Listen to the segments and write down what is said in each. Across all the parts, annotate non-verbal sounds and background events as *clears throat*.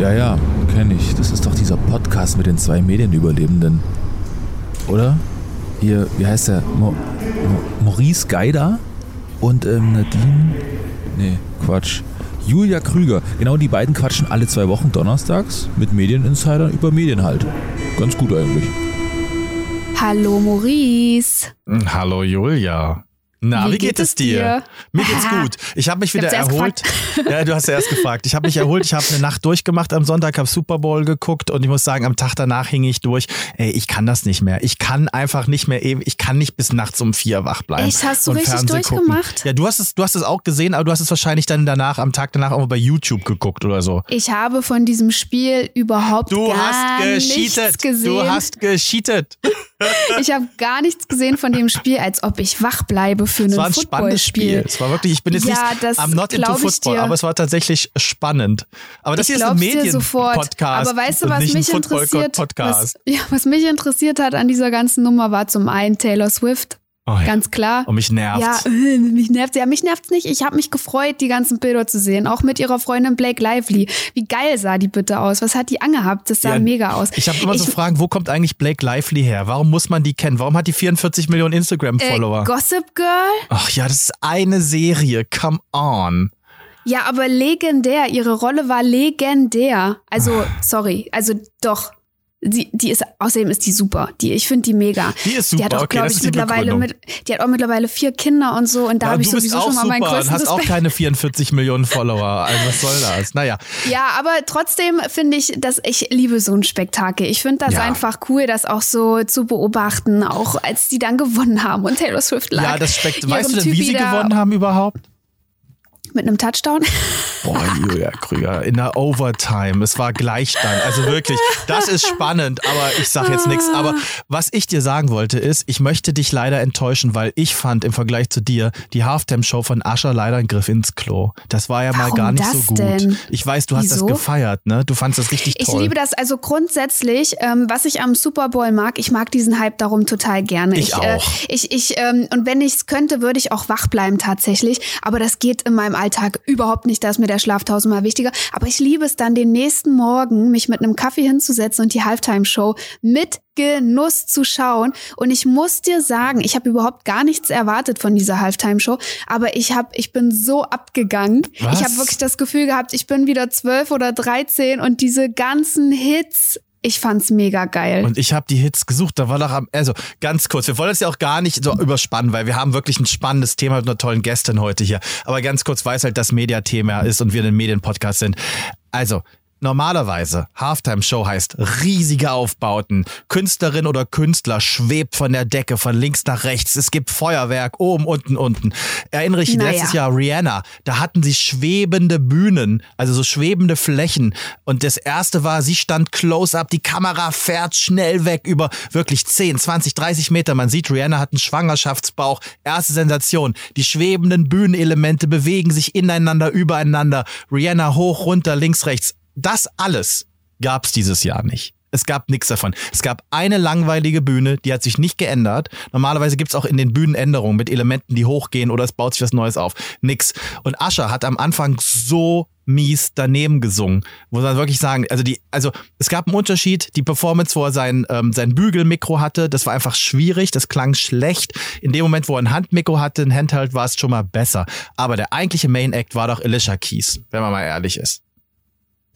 Ja, ja, kenne ich. Das ist doch dieser Podcast mit den zwei Medienüberlebenden. Oder? Hier, wie heißt der? Mo Mo Maurice Geider und ähm, Nadine. Nee, Quatsch. Julia Krüger. Genau die beiden quatschen alle zwei Wochen donnerstags mit Medieninsidern über Medien halt. Ganz gut eigentlich. Hallo Maurice. Hallo Julia. Na, wie, wie geht, geht, es dir? dir? Mir geht's gut. Ich habe mich wieder erholt. Ja, du hast ja erst gefragt. Ich habe mich erholt. Ich habe eine Nacht durchgemacht am Sonntag, habe Super Bowl geguckt und ich muss sagen, am Tag danach hing ich durch. Ey, ich kann das nicht mehr. Ich kann einfach nicht mehr eben. Ich kann nicht bis nachts um vier wach bleiben. Echt, hast du richtig Fernsehen durchgemacht? Gucken. Ja, du hast es, du hast es auch gesehen, aber du hast es wahrscheinlich dann danach, am Tag danach auch mal bei YouTube geguckt oder so. Ich habe von diesem Spiel überhaupt du gar hast nichts gesehen. Du hast gescheatet. *laughs* ich habe gar nichts gesehen von dem Spiel, als ob ich wach bleibe für einen Football spannendes Spiel. Es war wirklich, ich bin jetzt ja, nicht, I'm not into Football, aber es war tatsächlich spannend. Aber das hier ist ein Medien-Podcast. Aber weißt du, was mich interessiert? Was, ja, was mich interessiert hat an dieser ganzen Nummer war zum einen Taylor Swift. Oh ja. Ganz klar. Und mich nervt. Ja, *laughs* mich nervt Ja, mich nervt's nicht. Ich habe mich gefreut, die ganzen Bilder zu sehen. Auch mit ihrer Freundin Blake Lively. Wie geil sah die bitte aus? Was hat die angehabt? Das sah ja, mega aus. Ich habe immer ich, so Fragen, wo kommt eigentlich Blake Lively her? Warum muss man die kennen? Warum hat die 44 Millionen Instagram-Follower? Äh, Gossip Girl? Ach ja, das ist eine Serie. Come on. Ja, aber legendär. Ihre Rolle war legendär. Also, sorry. Also doch. Die, die ist, außerdem ist die super. Die, ich finde die mega. Die ist super. Die hat auch, okay, glaube ich, mittlerweile mit, die hat auch mittlerweile vier Kinder und so. Und da ja, habe ich sowieso schon mal meinen größten und hast Respekt. auch keine 44 Millionen Follower. Also was soll das? Naja. Ja, aber trotzdem finde ich, dass ich liebe so ein Spektakel. Ich finde das ja. einfach cool, das auch so zu beobachten, auch als die dann gewonnen haben und Taylor Swift lag. Ja, das Spektakel. Weißt du denn, wie sie gewonnen haben überhaupt? Mit einem Touchdown? Boah, Julia Krüger, in der Overtime. Es war Gleichstand. Also wirklich, das ist spannend, aber ich sag jetzt nichts. Aber was ich dir sagen wollte ist, ich möchte dich leider enttäuschen, weil ich fand im Vergleich zu dir die Halftime-Show von Ascher leider ein Griff ins Klo. Das war ja Warum mal gar nicht so gut. Denn? Ich weiß, du Wieso? hast das gefeiert, ne? Du fandest das richtig toll. Ich liebe das also grundsätzlich, ähm, was ich am Super Bowl mag, ich mag diesen Hype darum total gerne. Ich, ich auch. Äh, ich, ich, ähm, und wenn ich es könnte, würde ich auch wach bleiben tatsächlich. Aber das geht in meinem Alltag überhaupt nicht. Da ist mir der Schlaf tausendmal wichtiger. Aber ich liebe es dann, den nächsten Morgen mich mit einem Kaffee hinzusetzen und die Halftime-Show mit Genuss zu schauen. Und ich muss dir sagen, ich habe überhaupt gar nichts erwartet von dieser Halftime-Show, aber ich hab, ich bin so abgegangen. Was? Ich habe wirklich das Gefühl gehabt, ich bin wieder zwölf oder dreizehn und diese ganzen Hits, ich fand's mega geil. Und ich habe die Hits gesucht. Da war doch am, also ganz kurz, wir wollen das ja auch gar nicht so überspannen, weil wir haben wirklich ein spannendes Thema mit einer tollen Gästin heute hier. Aber ganz kurz, weil es halt das Mediathema ist und wir ein Medienpodcast sind. Also, Normalerweise, Halftime-Show heißt riesige Aufbauten. Künstlerin oder Künstler schwebt von der Decke von links nach rechts. Es gibt Feuerwerk oben, unten, unten. Erinnere ich Naja. letztes Jahr Rihanna. Da hatten sie schwebende Bühnen, also so schwebende Flächen. Und das erste war, sie stand close up, die Kamera fährt schnell weg über wirklich 10, 20, 30 Meter. Man sieht, Rihanna hat einen Schwangerschaftsbauch. Erste Sensation. Die schwebenden Bühnenelemente bewegen sich ineinander, übereinander. Rihanna hoch, runter, links, rechts das alles gab's dieses Jahr nicht. Es gab nichts davon. Es gab eine langweilige Bühne, die hat sich nicht geändert. Normalerweise gibt's auch in den Bühnen Änderungen mit Elementen, die hochgehen oder es baut sich was Neues auf. Nix. Und Ascher hat am Anfang so mies daneben gesungen. Muss man wirklich sagen, also die, also es gab einen Unterschied. Die Performance, wo er sein, ähm, sein Bügelmikro hatte, das war einfach schwierig, das klang schlecht. In dem Moment, wo er ein Handmikro hatte, ein Handheld, war es schon mal besser. Aber der eigentliche Main Act war doch Alicia Keys, wenn man mal ehrlich ist.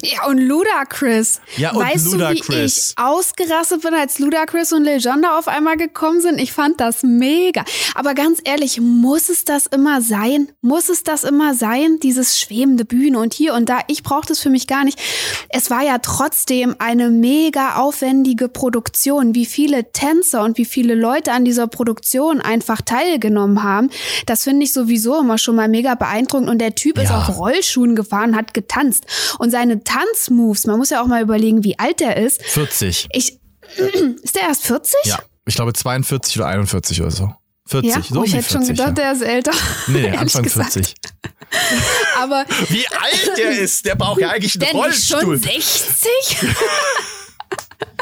Ja, und Ludacris. Ja, und weißt Ludacris. du, wie ich ausgerastet bin, als Ludacris und Legenda auf einmal gekommen sind? Ich fand das mega. Aber ganz ehrlich, muss es das immer sein? Muss es das immer sein? Dieses schwebende Bühne und hier und da. Ich brauche das für mich gar nicht. Es war ja trotzdem eine mega aufwendige Produktion. Wie viele Tänzer und wie viele Leute an dieser Produktion einfach teilgenommen haben. Das finde ich sowieso immer schon mal mega beeindruckend. Und der Typ ist Ja. auf Rollschuhen gefahren, hat getanzt. Und seine Tanzmoves, man muss ja auch mal überlegen, wie alt er ist. 40. Ich, *clears throat* ist der erst 40? Ja, ich glaube 42 oder 41 oder so. 40, Ja? so oh, ich hätte schon 40, gedacht, ja. der ist älter. Nee, *laughs* Anfang gesagt. 40. *laughs* Aber *laughs* Wie alt der ist, der braucht ja eigentlich einen denn nicht schon Rollstuhl. 60?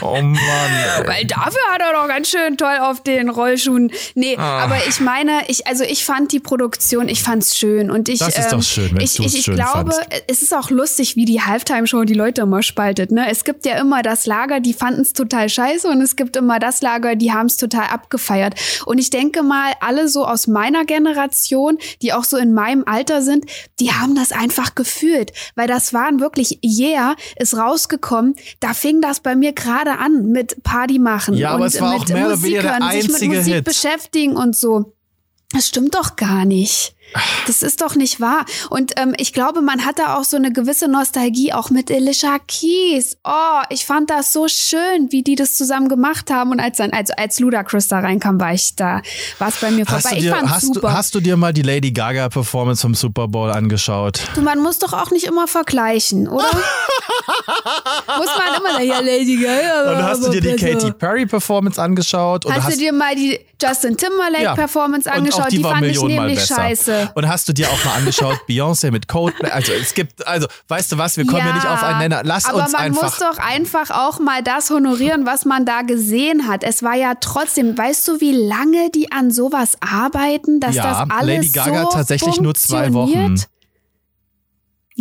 Oh Mann. Ey. *laughs* Weil dafür hat er doch ganz schön toll auf den Rollschuhen. Nee, ah. aber ich meine, ich, also ich fand die Produktion, ich fand's schön. Und ich, das ist ähm, doch schön, wenn ich, ich, ich schön glaube, fandst. es ist auch lustig, wie die Halftime-Show die Leute immer spaltet. Ne? Es gibt ja immer das Lager, die fanden es total scheiße und es gibt immer das Lager, die haben es total abgefeiert. Und ich denke mal, alle so aus meiner Generation, die auch so in meinem Alter sind, die haben das einfach gefühlt. Weil das waren wirklich, yeah, ist rausgekommen. Da fing das bei mir gerade an mit Party machen ja, und mit der Musikern, sich mit Musik Hit. beschäftigen und so. Das stimmt doch gar nicht. Das ist doch nicht wahr. Und ähm, ich glaube, man hat da auch so eine gewisse Nostalgie, auch mit Alicia Keys. Oh, ich fand das so schön, wie die das zusammen gemacht haben. Und als dann, also als Ludacris da reinkam, war ich da, war es bei mir Hast vorbei. du, ich dir, hast, super. du, hast du dir mal die Lady Gaga Performance vom Super Bowl angeschaut? Du, man muss doch auch nicht immer vergleichen, oder? *laughs* muss man immer sagen, ja, Lady Gaga. Und hast du dir die besser. Katy Perry Performance angeschaut? Hast, hast du dir mal die Justin Timberlake Ja. Performance angeschaut? die, war fand ich nämlich besser. scheiße. *laughs* Und hast du dir auch mal angeschaut, *laughs* Beyoncé mit Coldplay? Also es gibt, also weißt du was, wir kommen ja, nicht auf einen Nenner. Lass aber uns man einfach. muss doch einfach auch mal das honorieren, was man da gesehen hat. Es war ja trotzdem, weißt du, wie lange die an sowas arbeiten, dass Ja, das alles Lady Gaga so tatsächlich nur zwei Wochen.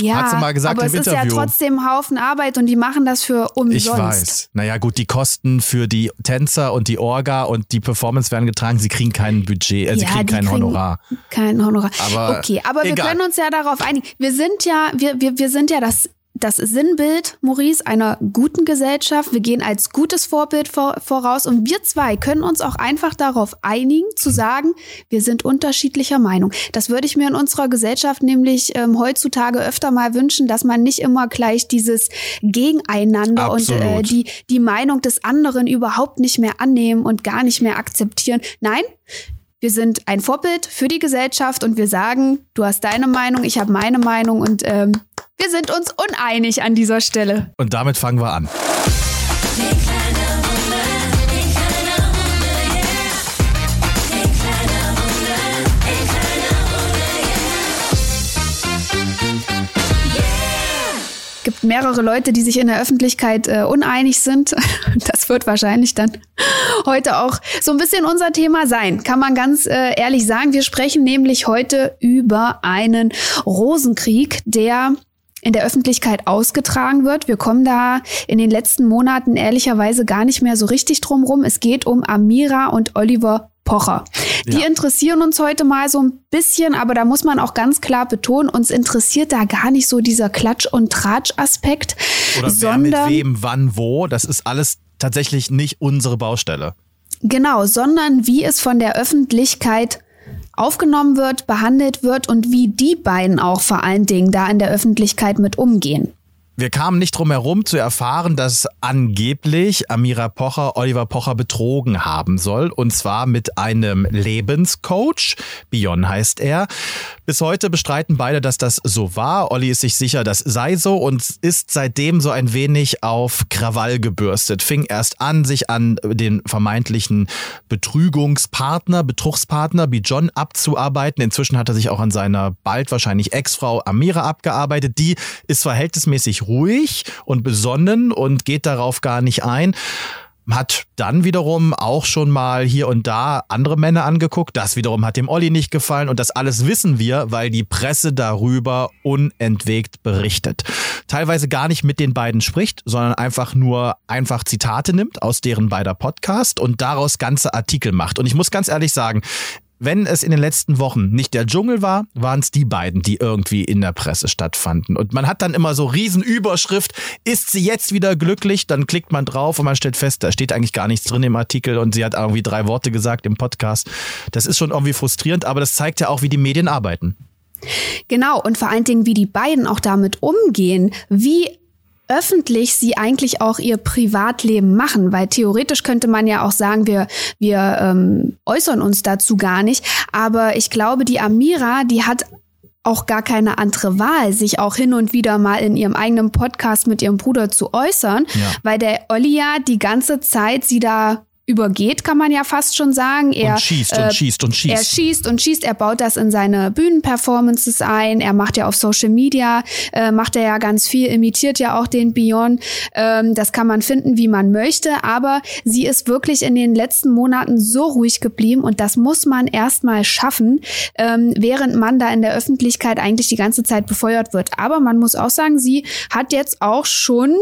Ja, Hat sie mal gesagt aber im es ist Interview. ja trotzdem ein Haufen Arbeit und die machen das für umsonst. Ich weiß. Naja, gut, die Kosten für die Tänzer und die Orga und die Performance werden getragen. Sie kriegen kein Budget, äh, sie Ja, kriegen die kein kriegen Honorar. Kein Honorar. Aber okay, aber wir egal. können uns ja darauf einigen. Wir sind ja, wir, wir, wir sind ja das, das Sinnbild, Maurice, einer guten Gesellschaft. Wir gehen als gutes Vorbild vor, voraus und wir zwei können uns auch einfach darauf einigen, zu sagen, wir sind unterschiedlicher Meinung. Das würde ich mir in unserer Gesellschaft nämlich ähm, heutzutage öfter mal wünschen, dass man nicht immer gleich dieses Gegeneinander und äh, Absolut. die, die Meinung des anderen überhaupt nicht mehr annehmen und gar nicht mehr akzeptieren. Nein, wir sind ein Vorbild für die Gesellschaft und wir sagen, du hast deine Meinung, ich habe meine Meinung und ähm, wir sind uns uneinig an dieser Stelle. Und damit fangen wir an. gibt mehrere Leute, die sich in der Öffentlichkeit äh, uneinig sind. *laughs* Das wird wahrscheinlich dann heute auch so ein bisschen unser Thema sein. Kann man ganz äh, ehrlich sagen. Wir sprechen nämlich heute über einen Rosenkrieg, der in der Öffentlichkeit ausgetragen wird. Wir kommen da in den letzten Monaten ehrlicherweise gar nicht mehr so richtig drum rum. Es geht um Amira und Oliver Pocher. Die Ja. interessieren uns heute mal so ein bisschen, aber da muss man auch ganz klar betonen, uns interessiert da gar nicht so dieser Klatsch- und Tratsch-Aspekt, Oder wer mit wem, wann, wo. Das ist alles tatsächlich nicht unsere Baustelle. Genau, sondern wie es von der Öffentlichkeit aufgenommen wird, behandelt wird und wie die beiden auch vor allen Dingen da in der Öffentlichkeit mit umgehen. Wir kamen nicht drum herum zu erfahren, dass angeblich Amira Pocher Oliver Pocher betrogen haben soll. Und zwar mit einem Lebenscoach. Bion heißt er. Bis heute bestreiten beide, dass das so war. Olli ist sich sicher, das sei so und ist seitdem so ein wenig auf Krawall gebürstet. Fing erst an, sich an den vermeintlichen Betrügungspartner, Betrugspartner Bijon abzuarbeiten. Inzwischen hat er sich auch an seiner bald wahrscheinlich Ex-Frau Amira abgearbeitet. Die ist verhältnismäßig ruhig und besonnen und geht darauf gar nicht ein. Hat dann wiederum auch schon mal hier und da andere Männer angeguckt. Das wiederum hat dem Olli nicht gefallen. Und das alles wissen wir, weil die Presse darüber unentwegt berichtet. Teilweise gar nicht mit den beiden spricht, sondern einfach nur einfach Zitate nimmt aus deren beider Podcast und daraus ganze Artikel macht. Und ich muss ganz ehrlich sagen, wenn es in den letzten Wochen nicht der Dschungel war, waren es die beiden, die irgendwie in der Presse stattfanden. Und man hat dann immer so Riesenüberschrift, ist sie jetzt wieder glücklich? Dann klickt man drauf und man stellt fest, da steht eigentlich gar nichts drin im Artikel und sie hat irgendwie drei Worte gesagt im Podcast. Das ist schon irgendwie frustrierend, aber das zeigt ja auch, wie die Medien arbeiten. Genau, und vor allen Dingen, wie die beiden auch damit umgehen, wie öffentlich sie eigentlich auch ihr Privatleben machen, weil theoretisch könnte man ja auch sagen, wir, wir ähm, äußern uns dazu gar nicht, aber ich glaube, die Amira, die hat auch gar keine andere Wahl, sich auch hin und wieder mal in ihrem eigenen Podcast mit ihrem Bruder zu äußern, Ja. weil der Olli ja die ganze Zeit sie da übergeht, kann man ja fast schon sagen. Er und schießt und schießt und schießt. Er schießt und schießt, er baut das in seine Bühnenperformances ein, er macht ja auf Social Media, äh, macht er ja ganz viel, imitiert ja auch den Beyond. Ähm, das kann man finden, wie man möchte, aber sie ist wirklich in den letzten Monaten so ruhig geblieben und das muss man erstmal schaffen, ähm, während man da in der Öffentlichkeit eigentlich die ganze Zeit befeuert wird. Aber man muss auch sagen, sie hat jetzt auch schon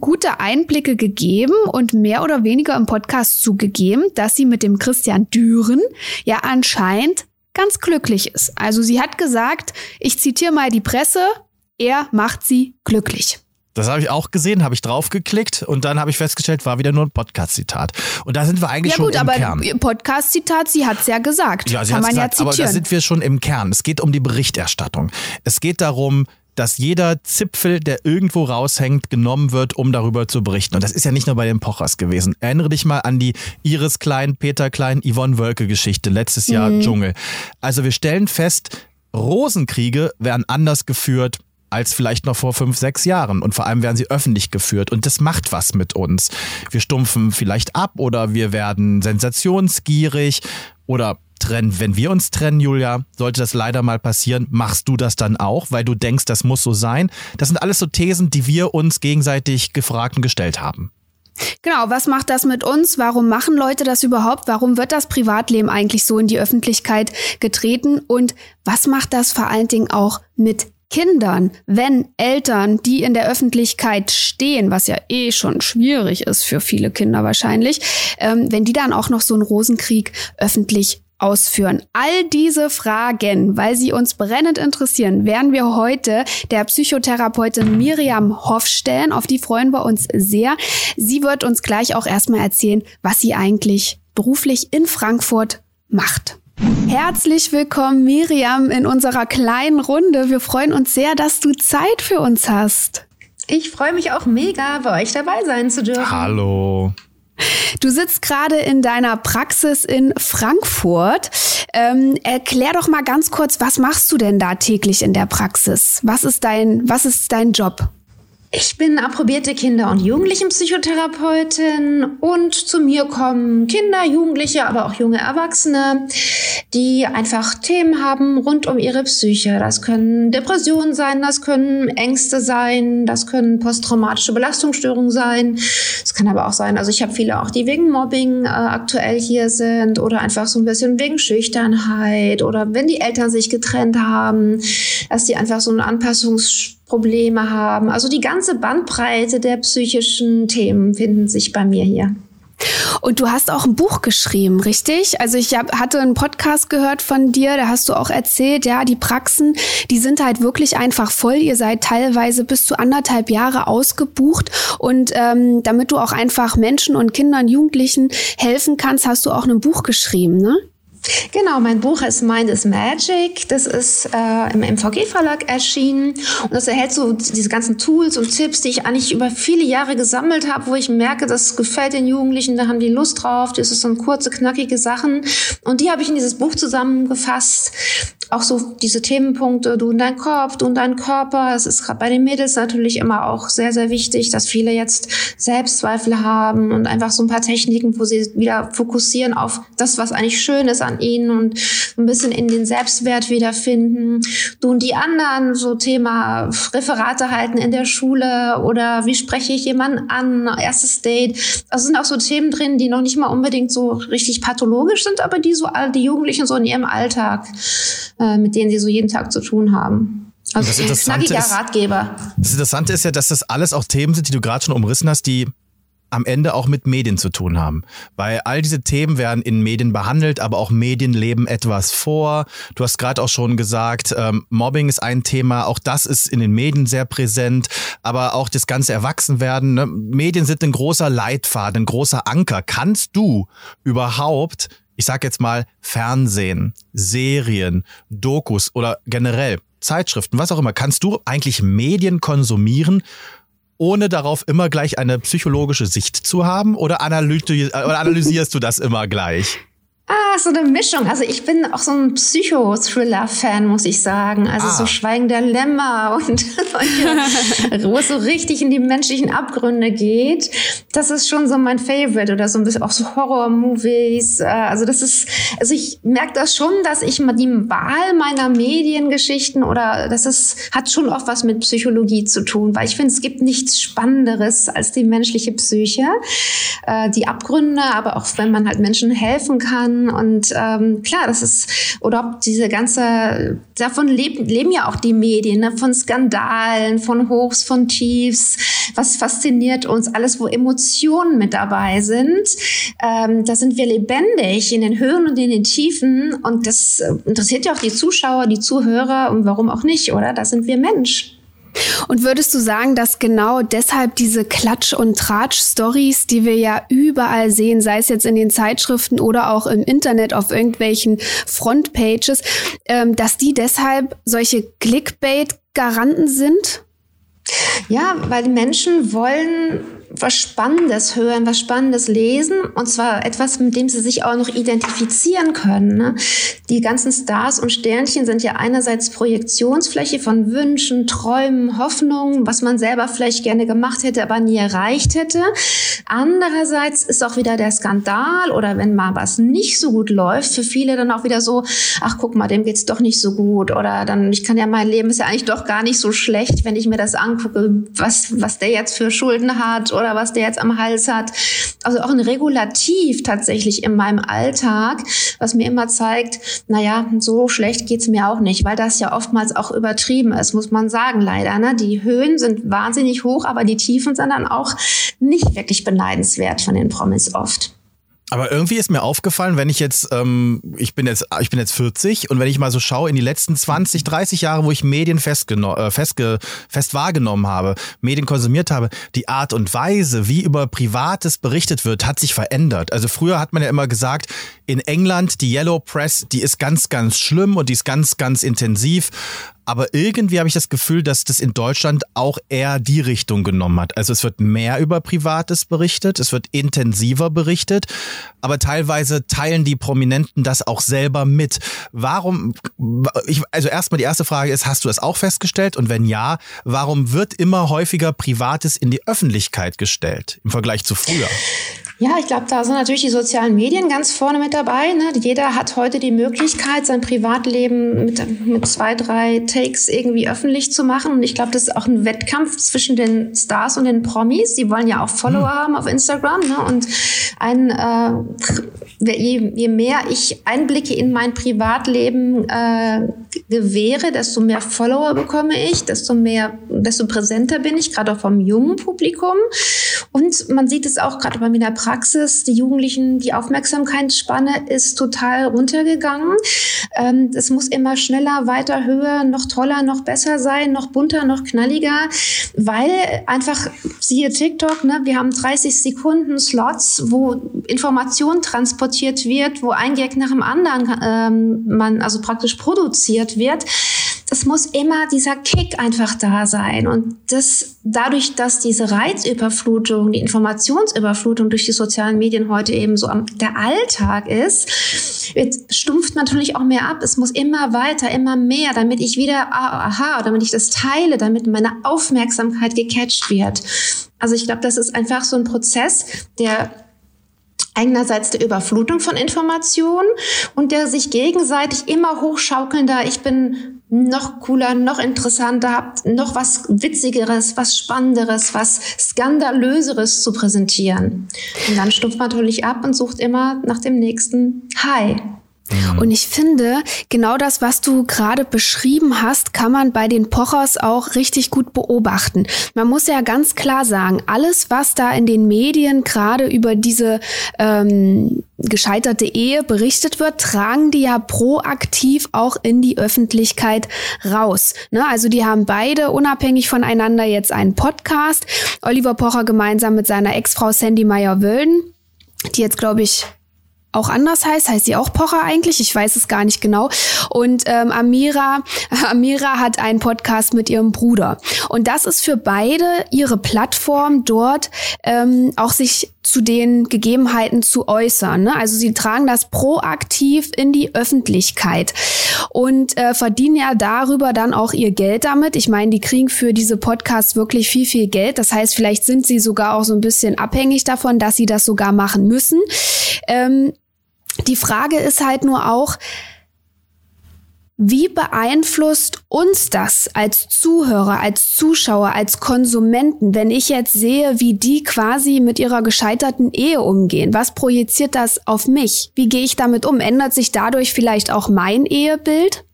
gute Einblicke gegeben und mehr oder weniger im Podcast zugegeben, dass sie mit dem Christian Düren ja anscheinend ganz glücklich ist. Also sie hat gesagt, ich zitiere mal die Presse, er macht sie glücklich. Das habe ich auch gesehen, habe ich draufgeklickt und dann habe ich festgestellt, war wieder nur ein Podcast-Zitat. Und da sind wir eigentlich ja, schon gut, im aber Kern. Podcast-Zitat, sie hat es ja gesagt. Ja, sie man gesagt, ja aber da sind wir schon im Kern. Es geht um die Berichterstattung. Es geht darum, dass jeder Zipfel, der irgendwo raushängt, genommen wird, um darüber zu berichten. Und das ist ja nicht nur bei den Pochers gewesen. Erinnere dich mal an die Iris Klein, Peter Klein, Yvonne Wölke Geschichte letztes Jahr Mhm. Dschungel. Also wir stellen fest, Rosenkriege werden anders geführt als vielleicht noch vor fünf, sechs Jahren. Und vor allem werden sie öffentlich geführt. Und das macht was mit uns. Wir stumpfen vielleicht ab oder wir werden sensationsgierig oder trennen. Wenn wir uns trennen, Julia, sollte das leider mal passieren, machst du das dann auch, weil du denkst, das muss so sein. Das sind alles so Thesen, die wir uns gegenseitig gefragt und gestellt haben. Genau, was macht das mit uns? Warum machen Leute das überhaupt? Warum wird das Privatleben eigentlich so in die Öffentlichkeit getreten? Und was macht das vor allen Dingen auch mit Kindern, wenn Eltern, die in der Öffentlichkeit stehen, was ja eh schon schwierig ist für viele Kinder wahrscheinlich, ähm, wenn die dann auch noch so einen Rosenkrieg öffentlich ausführen. All diese Fragen, weil sie uns brennend interessieren, werden wir heute der Psychotherapeutin Miriam Hoff stellen. Auf die freuen wir uns sehr. Sie wird uns gleich auch erstmal erzählen, was sie eigentlich beruflich in Frankfurt macht. Herzlich willkommen, Miriam, in unserer kleinen Runde. Wir freuen uns sehr, dass du Zeit für uns hast. Ich freue mich auch mega, bei euch dabei sein zu dürfen. Hallo. Du sitzt gerade in deiner Praxis in Frankfurt. Ähm, erklär doch mal ganz kurz, was machst du denn da täglich in der Praxis? Was ist dein, was ist dein Job? Ich bin approbierte Kinder- und Jugendlichenpsychotherapeutin und zu mir kommen Kinder, Jugendliche, aber auch junge Erwachsene, die einfach Themen haben rund um ihre Psyche. Das können Depressionen sein, das können Ängste sein, das können posttraumatische Belastungsstörungen sein. Es kann aber auch sein, also ich habe viele auch, die wegen Mobbing äh, aktuell hier sind oder einfach so ein bisschen wegen Schüchternheit oder wenn die Eltern sich getrennt haben, dass die einfach so ein Anpassungsprobleme haben. Also die ganze Bandbreite der psychischen Themen finden sich bei mir hier. Und du hast auch ein Buch geschrieben, richtig? Also ich hab, hatte einen Podcast gehört von dir, da hast du auch erzählt, ja, die Praxen, die sind halt wirklich einfach voll. Ihr seid teilweise bis zu anderthalb Jahre ausgebucht. Und ähm, damit du auch einfach Menschen und Kindern, Jugendlichen helfen kannst, hast du auch ein Buch geschrieben, ne? Genau, mein Buch ist Mind is Magic. Das ist äh, im MVG-Verlag erschienen. Und das erhält so diese ganzen Tools und Tipps, die ich eigentlich über viele Jahre gesammelt habe, wo ich merke, das gefällt den Jugendlichen, da haben die Lust drauf. Das ist so kurze, knackige Sachen. Und die habe ich in dieses Buch zusammengefasst. Auch so diese Themenpunkte, du und dein Kopf, du und dein Körper. Es ist bei den Mädels natürlich immer auch sehr, sehr wichtig, dass viele jetzt Selbstzweifel haben und einfach so ein paar Techniken, wo sie wieder fokussieren auf das, was eigentlich schön ist an ihnen und ein bisschen in den Selbstwert wiederfinden. Du und die anderen, so Thema Referate halten in der Schule oder wie spreche ich jemanden an, erstes Date. Also sind auch so Themen drin, die noch nicht mal unbedingt so richtig pathologisch sind, aber die so all die Jugendlichen so in ihrem Alltag, äh, mit denen sie so jeden Tag zu tun haben. Also Das Interessante knackiger ist- Ratgeber. Das Interessante ist ja, dass das alles auch Themen sind, die du gerade schon umrissen hast, die am Ende auch mit Medien zu tun haben. Weil all diese Themen werden in Medien behandelt, aber auch Medien leben etwas vor. Du hast gerade auch schon gesagt, ähm, Mobbing ist ein Thema, auch das ist in den Medien sehr präsent, aber auch das ganze Erwachsenwerden. Ne? Medien sind ein großer Leitfaden, ein großer Anker. Kannst du überhaupt, ich sag jetzt mal, Fernsehen, Serien, Dokus oder generell Zeitschriften, was auch immer, kannst du eigentlich Medien konsumieren, ohne darauf immer gleich eine psychologische Sicht zu haben? Oder, oder analysierst du das immer gleich? Ah, so eine Mischung. Also ich bin auch so ein Psycho-Thriller-Fan, muss ich sagen. Also ah. so Schweigen der Lämmer *laughs* und solche, *laughs* wo es so richtig in die menschlichen Abgründe geht. Das ist schon so mein Favorite oder so ein bisschen auch so Horror-Movies. Äh, also das ist, also ich merke das schon, dass ich mal die Wahl meiner Mediengeschichten oder das ist, hat schon oft was mit Psychologie zu tun, weil ich finde, es gibt nichts Spannenderes als die menschliche Psyche. Äh, die Abgründe, aber auch wenn man halt Menschen helfen kann, kann. Und ähm, klar, das ist, oder ob diese ganze, davon leben, leben ja auch die Medien, ne? von Skandalen, von Hochs, von Tiefs. Was fasziniert uns? Alles, wo Emotionen mit dabei sind. Ähm, da sind wir lebendig in den Höhen und in den Tiefen. Und das äh, interessiert ja auch die Zuschauer, die Zuhörer und warum auch nicht, oder? Da sind wir Mensch. Und würdest du sagen, dass genau deshalb diese Klatsch- und Tratsch-Stories, die wir ja überall sehen, sei es jetzt in den Zeitschriften oder auch im Internet auf irgendwelchen Frontpages, ähm, dass die deshalb solche Clickbait-Garanten sind? Ja, weil die Menschen wollen was Spannendes hören, was Spannendes lesen und zwar etwas, mit dem sie sich auch noch identifizieren können. Ne? Die ganzen Stars und Sternchen sind ja einerseits Projektionsfläche von Wünschen, Träumen, Hoffnungen, was man selber vielleicht gerne gemacht hätte, aber nie erreicht hätte. Andererseits ist auch wieder der Skandal oder wenn mal was nicht so gut läuft, für viele dann auch wieder so, ach guck mal, dem geht's doch nicht so gut oder dann, ich kann ja mein Leben ist ja eigentlich doch gar nicht so schlecht, wenn ich mir das angucke, was, was der jetzt für Schulden hat oder oder was der jetzt am Hals hat. Also auch ein Regulativ tatsächlich in meinem Alltag, was mir immer zeigt, naja, so schlecht geht's mir auch nicht, weil das ja oftmals auch übertrieben ist, muss man sagen, leider. Ne? Die Höhen sind wahnsinnig hoch, aber die Tiefen sind dann auch nicht wirklich beneidenswert von den Promis oft. Aber irgendwie ist mir aufgefallen, wenn ich jetzt, ähm, ich bin jetzt, ich bin jetzt 40 und wenn ich mal so schaue in die letzten 20, 30 Jahre, wo ich Medien festgeno äh, festge fest wahrgenommen habe, Medien konsumiert habe, die Art und Weise, wie über Privates berichtet wird, hat sich verändert. Also früher hat man ja immer gesagt, in England die Yellow Press, die ist ganz, ganz schlimm und die ist ganz, ganz intensiv. Aber irgendwie habe ich das Gefühl, dass das in Deutschland auch eher die Richtung genommen hat. Also es wird mehr über Privates berichtet, es wird intensiver berichtet, aber teilweise teilen die Prominenten das auch selber mit. Warum, ich, also erstmal die erste Frage ist, hast du das auch festgestellt? Und wenn ja, warum wird immer häufiger Privates in die Öffentlichkeit gestellt im Vergleich zu früher? Ja, ich glaube, da sind natürlich die sozialen Medien ganz vorne mit dabei. Ne? Jeder hat heute die Möglichkeit, sein Privatleben mit, mit zwei, drei Takes irgendwie öffentlich zu machen. Und ich glaube, das ist auch ein Wettkampf zwischen den Stars und den Promis. Die wollen ja auch Follower hm. haben auf Instagram. Ne? Und ein, äh, je, je mehr ich Einblicke in mein Privatleben äh, gewähre, desto mehr Follower bekomme ich, desto mehr, desto präsenter bin ich, gerade auch vom jungen Publikum. Und man sieht es auch gerade bei mir in der Praxis, die Jugendlichen, die Aufmerksamkeitsspanne ist total runtergegangen. Ähm, es muss immer schneller, weiter, höher, noch toller, noch besser sein, noch bunter, noch knalliger, weil einfach, siehe TikTok, ne, wir haben 30 Sekunden Slots, wo Information transportiert wird, wo ein Gag nach dem anderen ähm, man also praktisch produziert wird es muss immer dieser Kick einfach da sein. Und das, dadurch, dass diese Reizüberflutung, die Informationsüberflutung durch die sozialen Medien heute eben so am, der Alltag ist, stumpft natürlich auch mehr ab. Es muss immer weiter, immer mehr, damit ich wieder, ah, aha, damit ich das teile, damit meine Aufmerksamkeit gecatcht wird. Also ich glaube, das ist einfach so ein Prozess, der einerseits der Überflutung von Informationen und der sich gegenseitig immer hochschaukelnder, ich bin noch cooler, noch interessanter, habt noch was Witzigeres, was Spannenderes, was Skandalöseres zu präsentieren. Und dann stumpft man natürlich ab und sucht immer nach dem nächsten High. Mhm. Und ich finde, genau das, was du gerade beschrieben hast, kann man bei den Pochers auch richtig gut beobachten. Man muss ja ganz klar sagen, alles, was da in den Medien gerade über diese ähm, gescheiterte Ehe berichtet wird, tragen die ja proaktiv auch in die Öffentlichkeit raus. Ne? Also die haben beide unabhängig voneinander jetzt einen Podcast. Oliver Pocher gemeinsam mit seiner Ex-Frau Sandy Meyer-Wölden, die jetzt, glaube ich, auch anders heißt. Heißt sie auch Pocher eigentlich? Ich weiß es gar nicht genau. Und ähm, Amira, *laughs* Amira hat einen Podcast mit ihrem Bruder. Und das ist für beide ihre Plattform dort ähm, auch sich zu den Gegebenheiten zu äußern. Ne? Also sie tragen das proaktiv in die Öffentlichkeit und äh, verdienen ja darüber dann auch ihr Geld damit. Ich meine, die kriegen für diese Podcasts wirklich viel, viel Geld. Das heißt, vielleicht sind sie sogar auch so ein bisschen abhängig davon, dass sie das sogar machen müssen. Ähm, die Frage ist halt nur auch, wie beeinflusst uns das als Zuhörer, als Zuschauer, als Konsumenten, wenn ich jetzt sehe, wie die quasi mit ihrer gescheiterten Ehe umgehen? Was projiziert das auf mich? Wie gehe ich damit um? Ändert sich dadurch vielleicht auch mein Ehebild?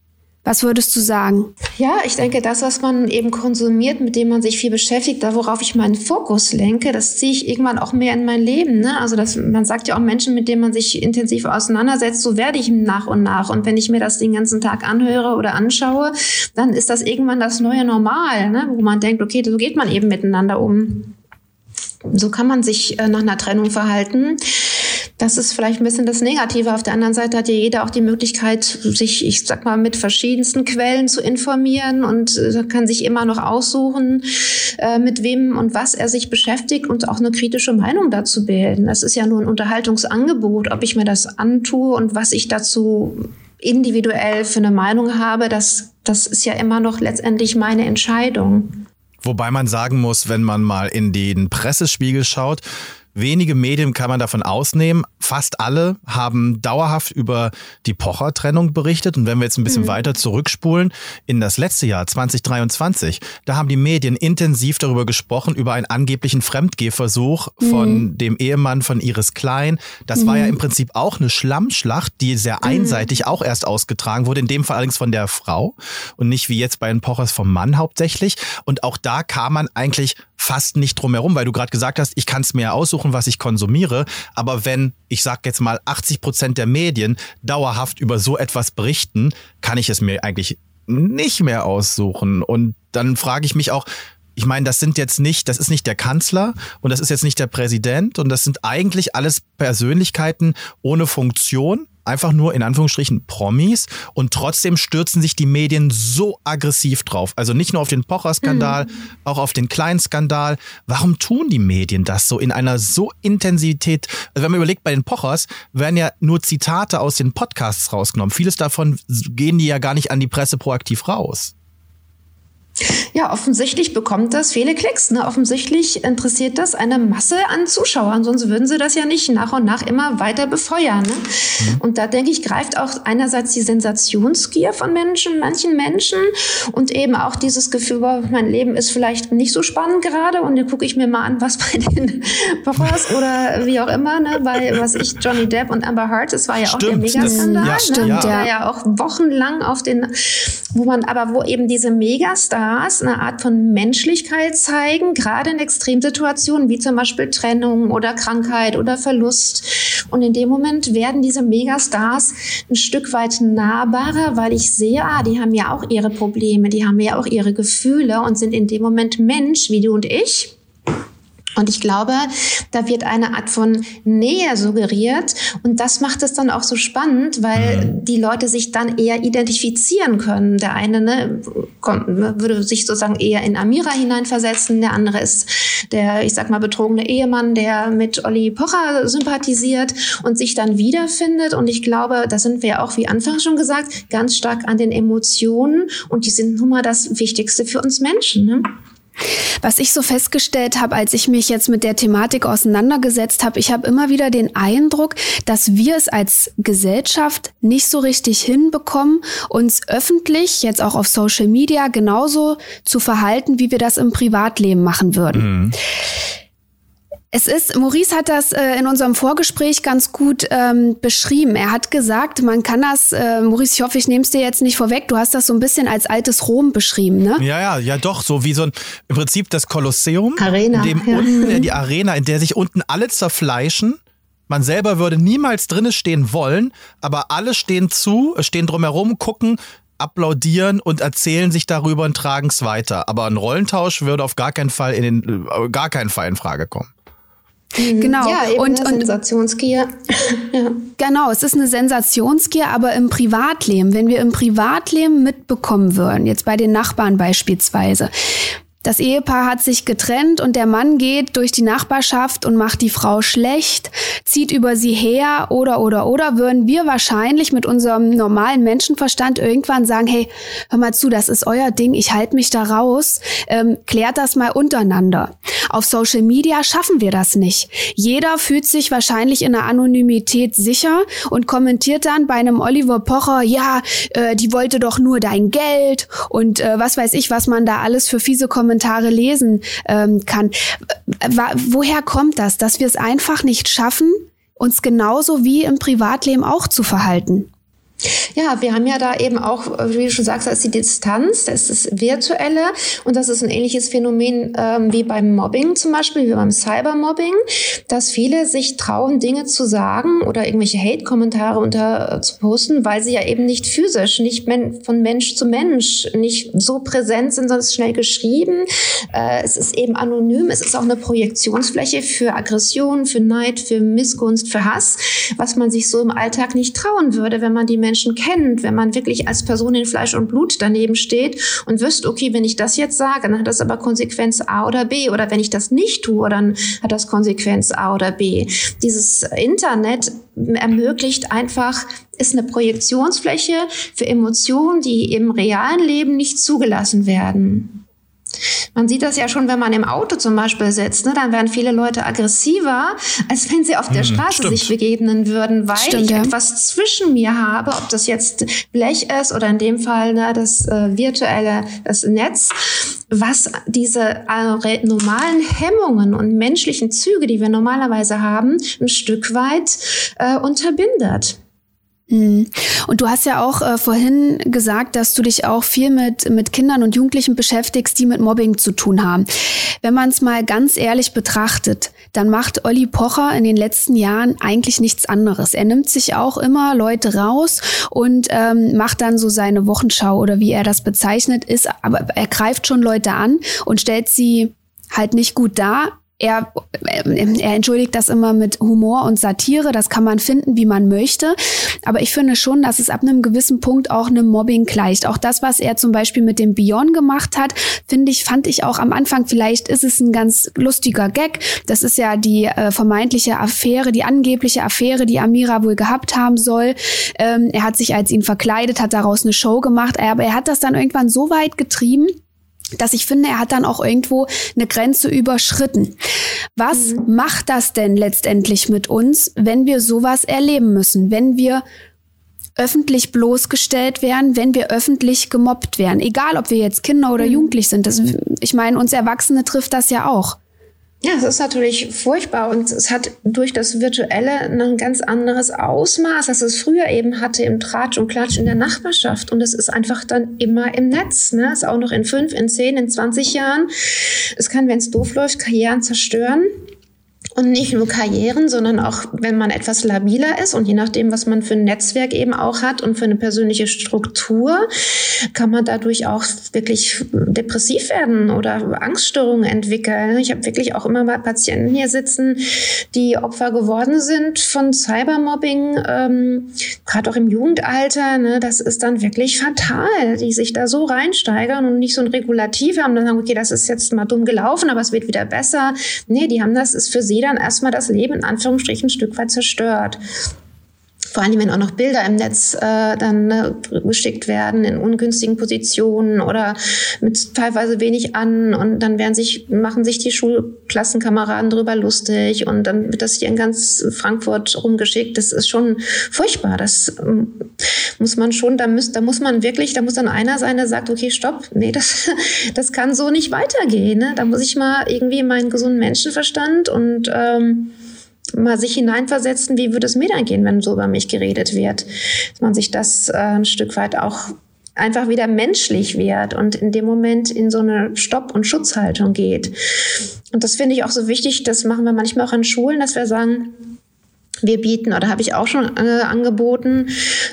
Was würdest du sagen? Ja, ich denke, das, was man eben konsumiert, mit dem man sich viel beschäftigt, da worauf ich meinen Fokus lenke, das ziehe ich irgendwann auch mehr in mein Leben. Ne? Also das, man sagt ja auch Menschen, mit denen man sich intensiv auseinandersetzt, so werde ich nach und nach. Und wenn ich mir das den ganzen Tag anhöre oder anschaue, dann ist das irgendwann das neue Normal, ne? wo man denkt, okay, so geht man eben miteinander um. So kann man sich äh, nach einer Trennung verhalten. Das ist vielleicht ein bisschen das Negative. Auf der anderen Seite hat ja jeder auch die Möglichkeit, sich, ich sag mal, mit verschiedensten Quellen zu informieren und äh, kann sich immer noch aussuchen, äh, mit wem und was er sich beschäftigt und auch eine kritische Meinung dazu bilden. Das ist ja nur ein Unterhaltungsangebot, ob ich mir das antue und was ich dazu individuell für eine Meinung habe, das, das ist ja immer noch letztendlich meine Entscheidung. Wobei man sagen muss, wenn man mal in den Pressespiegel schaut, Wenige Medien kann man davon ausnehmen. Fast alle haben dauerhaft über die Pocher-Trennung berichtet. Und wenn wir jetzt ein bisschen mhm. weiter zurückspulen, in das letzte Jahr 2023, da haben die Medien intensiv darüber gesprochen, über einen angeblichen Fremdgehversuch mhm. von dem Ehemann von Iris Klein. Das mhm. war ja mhm. im Prinzip auch eine Schlammschlacht, die sehr mhm. einseitig auch erst ausgetragen wurde, in dem Fall allerdings von der Frau und nicht wie jetzt bei den Pochers vom Mann hauptsächlich. Und auch da kam man eigentlich fast nicht drum herum, weil du gerade gesagt hast, ich kann es mir aussuchen, was ich konsumiere. Aber wenn, ich sage jetzt mal, 80 Prozent der Medien dauerhaft über so etwas berichten, kann ich es mir eigentlich nicht mehr aussuchen. Und dann frage ich mich auch, ich meine, das sind jetzt nicht, das ist nicht der Kanzler und das ist jetzt nicht der Präsident und das sind eigentlich alles Persönlichkeiten ohne Funktion einfach nur in Anführungsstrichen Promis und trotzdem stürzen sich die Medien so aggressiv drauf. Also nicht nur auf den Pocher-Skandal, mhm. auch auf den kleinen Skandal. Warum tun die Medien das so in einer so Intensität? Also wenn man überlegt, bei den Pochers werden ja nur Zitate aus den Podcasts rausgenommen. Vieles davon gehen die ja gar nicht an die Presse proaktiv raus. Ja, offensichtlich bekommt das viele Klicks. Ne? Offensichtlich interessiert das eine Masse an Zuschauern, sonst würden sie das ja nicht nach und nach immer weiter befeuern. Ne? Mhm. Und da denke ich, greift auch einerseits die Sensationsgier von Menschen, manchen Menschen und eben auch dieses Gefühl, boah, mein Leben ist vielleicht nicht so spannend gerade und dann gucke ich mir mal an, was bei den *laughs* Papas oder wie auch immer, ne? bei was ich, Johnny Depp und Amber Heard, das war ja stimmt, auch der Megaskandal. Ja, ne? stimmt, ja. Der ja auch wochenlang auf den, wo man aber, wo eben diese Megastars Stars eine Art von Menschlichkeit zeigen, gerade in Extremsituationen wie zum Beispiel Trennung oder Krankheit oder Verlust. Und in dem Moment werden diese Megastars ein Stück weit nahbarer, weil ich sehe, ah, die haben ja auch ihre Probleme, die haben ja auch ihre Gefühle und sind in dem Moment Mensch, wie du und ich. Und ich glaube, da wird eine Art von Nähe suggeriert. Und das macht es dann auch so spannend, weil mhm. die Leute sich dann eher identifizieren können. Der eine ne, kommt, ne, würde sich sozusagen eher in Amira hineinversetzen. Der andere ist der, ich sag mal, betrogene Ehemann, der mit Olli Pocher sympathisiert und sich dann wiederfindet. Und ich glaube, da sind wir auch, wie anfangs schon gesagt, ganz stark an den Emotionen. Und die sind nun mal das Wichtigste für uns Menschen. Ne? Was ich so festgestellt habe, als ich mich jetzt mit der Thematik auseinandergesetzt habe, ich habe immer wieder den Eindruck, dass wir es als Gesellschaft nicht so richtig hinbekommen, uns öffentlich, jetzt auch auf Social Media, genauso zu verhalten, wie wir das im Privatleben machen würden. Mhm. Es ist, Maurice hat das äh, in unserem Vorgespräch ganz gut ähm, beschrieben. Er hat gesagt, man kann das, äh, Maurice, ich hoffe, ich nehme es dir jetzt nicht vorweg, du hast das so ein bisschen als altes Rom beschrieben, ne? Ja, ja, ja doch, so wie so ein, im Prinzip das Kolosseum. Arena. In dem ja. unten, äh, die Arena, in der sich unten alle zerfleischen. Man selber würde niemals drinnen stehen wollen, aber alle stehen zu, stehen drumherum, gucken, applaudieren und erzählen sich darüber und tragen es weiter. Aber ein Rollentausch würde auf gar keinen Fall in den, äh, gar keinen Fall in Frage kommen. Mhm. Genau. Ja, eben und, eine Sensationsgier. *laughs* ja. Genau, es ist eine Sensationsgier, aber im Privatleben, wenn wir im Privatleben mitbekommen würden, jetzt bei den Nachbarn beispielsweise, das Ehepaar hat sich getrennt und der Mann geht durch die Nachbarschaft und macht die Frau schlecht, zieht über sie her oder oder oder würden wir wahrscheinlich mit unserem normalen Menschenverstand irgendwann sagen, hey, hör mal zu, das ist euer Ding, ich halte mich da raus, ähm, klärt das mal untereinander. Auf Social Media schaffen wir das nicht. Jeder fühlt sich wahrscheinlich in der Anonymität sicher und kommentiert dann bei einem Oliver Pocher, ja, äh, die wollte doch nur dein Geld und äh, was weiß ich, was man da alles für fiese Kommentare Kommentare lesen ähm, kann. Woher kommt das, dass wir es einfach nicht schaffen, uns genauso wie im Privatleben auch zu verhalten? Ja, wir haben ja da eben auch, wie du schon sagst, das ist die Distanz, das ist das Virtuelle und das ist ein ähnliches Phänomen ähm, wie beim Mobbing zum Beispiel, wie beim Cybermobbing, dass viele sich trauen, Dinge zu sagen oder irgendwelche Hate-Kommentare unter äh, zu posten, weil sie ja eben nicht physisch, nicht men von Mensch zu Mensch, nicht so präsent sind, sondern es ist schnell geschrieben. Äh, es ist eben anonym, es ist auch eine Projektionsfläche für Aggression, für Neid, für Missgunst, für Hass, was man sich so im Alltag nicht trauen würde, wenn man die Menschen Menschen kennt, wenn man wirklich als Person in Fleisch und Blut daneben steht und wüsste, okay, wenn ich das jetzt sage, dann hat das aber Konsequenz A oder B. Oder wenn ich das nicht tue, dann hat das Konsequenz A oder B. Dieses Internet ermöglicht einfach, ist eine Projektionsfläche für Emotionen, die im realen Leben nicht zugelassen werden. Man sieht das ja schon, wenn man im Auto zum Beispiel sitzt. Ne? Dann werden viele Leute aggressiver, als wenn sie auf der hm, Straße Stimmt. sich begegnen würden, weil Stimmt, ich ja. etwas zwischen mir habe, ob das jetzt Blech ist oder in dem Fall ne, das äh, virtuelle, das Netz, was diese äh, normalen Hemmungen und menschlichen Züge, die wir normalerweise haben, ein Stück weit äh, unterbindet. Mhm. Und du hast ja auch äh, vorhin gesagt, dass du dich auch viel mit, mit Kindern und Jugendlichen beschäftigst, die mit Mobbing zu tun haben. Wenn man es mal ganz ehrlich betrachtet, dann macht Olli Pocher in den letzten Jahren eigentlich nichts anderes. Er nimmt sich auch immer Leute raus und ähm, macht dann so seine Wochenschau oder wie er das bezeichnet ist, aber er greift schon Leute an und stellt sie halt nicht gut dar, er, er entschuldigt das immer mit Humor und Satire, das kann man finden, wie man möchte. Aber ich finde schon, dass es ab einem gewissen Punkt auch einem Mobbing gleicht. Auch das, was er zum Beispiel mit dem Bion gemacht hat, finde ich, fand ich auch am Anfang, vielleicht ist es ein ganz lustiger Gag. Das ist ja die äh, vermeintliche Affäre, die angebliche Affäre, die Amira wohl gehabt haben soll. Ähm, er hat sich als ihn verkleidet, hat daraus eine Show gemacht, aber er hat das dann irgendwann so weit getrieben, dass ich finde, er hat dann auch irgendwo eine Grenze überschritten. Was mhm. macht das denn letztendlich mit uns, wenn wir sowas erleben müssen, wenn wir öffentlich bloßgestellt werden, wenn wir öffentlich gemobbt werden, egal ob wir jetzt Kinder oder mhm. Jugendlich sind. Das, ich meine, uns Erwachsene trifft das ja auch. Ja, es ist natürlich furchtbar und es hat durch das Virtuelle ein ganz anderes Ausmaß, als es früher eben hatte im Tratsch und Klatsch in der Nachbarschaft. Und es ist einfach dann immer im Netz. Ne? Ist auch noch in fünf, in zehn, in zwanzig Jahren. Es kann, wenn es doof läuft, Karrieren zerstören. Und nicht nur Karrieren, sondern auch, wenn man etwas labiler ist und je nachdem, was man für ein Netzwerk eben auch hat und für eine persönliche Struktur, kann man dadurch auch wirklich depressiv werden oder Angststörungen entwickeln. Ich habe wirklich auch immer mal Patienten hier sitzen, die Opfer geworden sind von Cybermobbing, ähm, gerade auch im Jugendalter. Ne, das ist dann wirklich fatal, die sich da so reinsteigern und nicht so ein Regulativ haben, dann sagen, okay, das ist jetzt mal dumm gelaufen, aber es wird wieder besser. Nee, die haben das, ist für sie dann erstmal das Leben in Anführungsstrichen ein Stück weit zerstört. Vor allem, wenn auch noch Bilder im Netz äh, dann äh, geschickt werden in ungünstigen Positionen oder mit teilweise wenig an und dann werden sich, machen sich die Schulklassenkameraden darüber lustig und dann wird das hier in ganz Frankfurt rumgeschickt. Das ist schon furchtbar. Das ähm, muss man schon, da muss, da muss man wirklich, da muss dann einer sein, der sagt, okay, stopp, nee, das, *laughs* das kann so nicht weitergehen. Ne? Da muss ich mal irgendwie meinen gesunden Menschenverstand und ähm, mal sich hineinversetzen, wie würde es mir dann gehen, wenn so über mich geredet wird. Dass man sich das äh, ein Stück weit auch einfach wieder menschlich wird und in dem Moment in so eine Stopp- und Schutzhaltung geht. Und das finde ich auch so wichtig, das machen wir manchmal auch an Schulen, dass wir sagen, wir bieten oder habe ich auch schon äh, angeboten,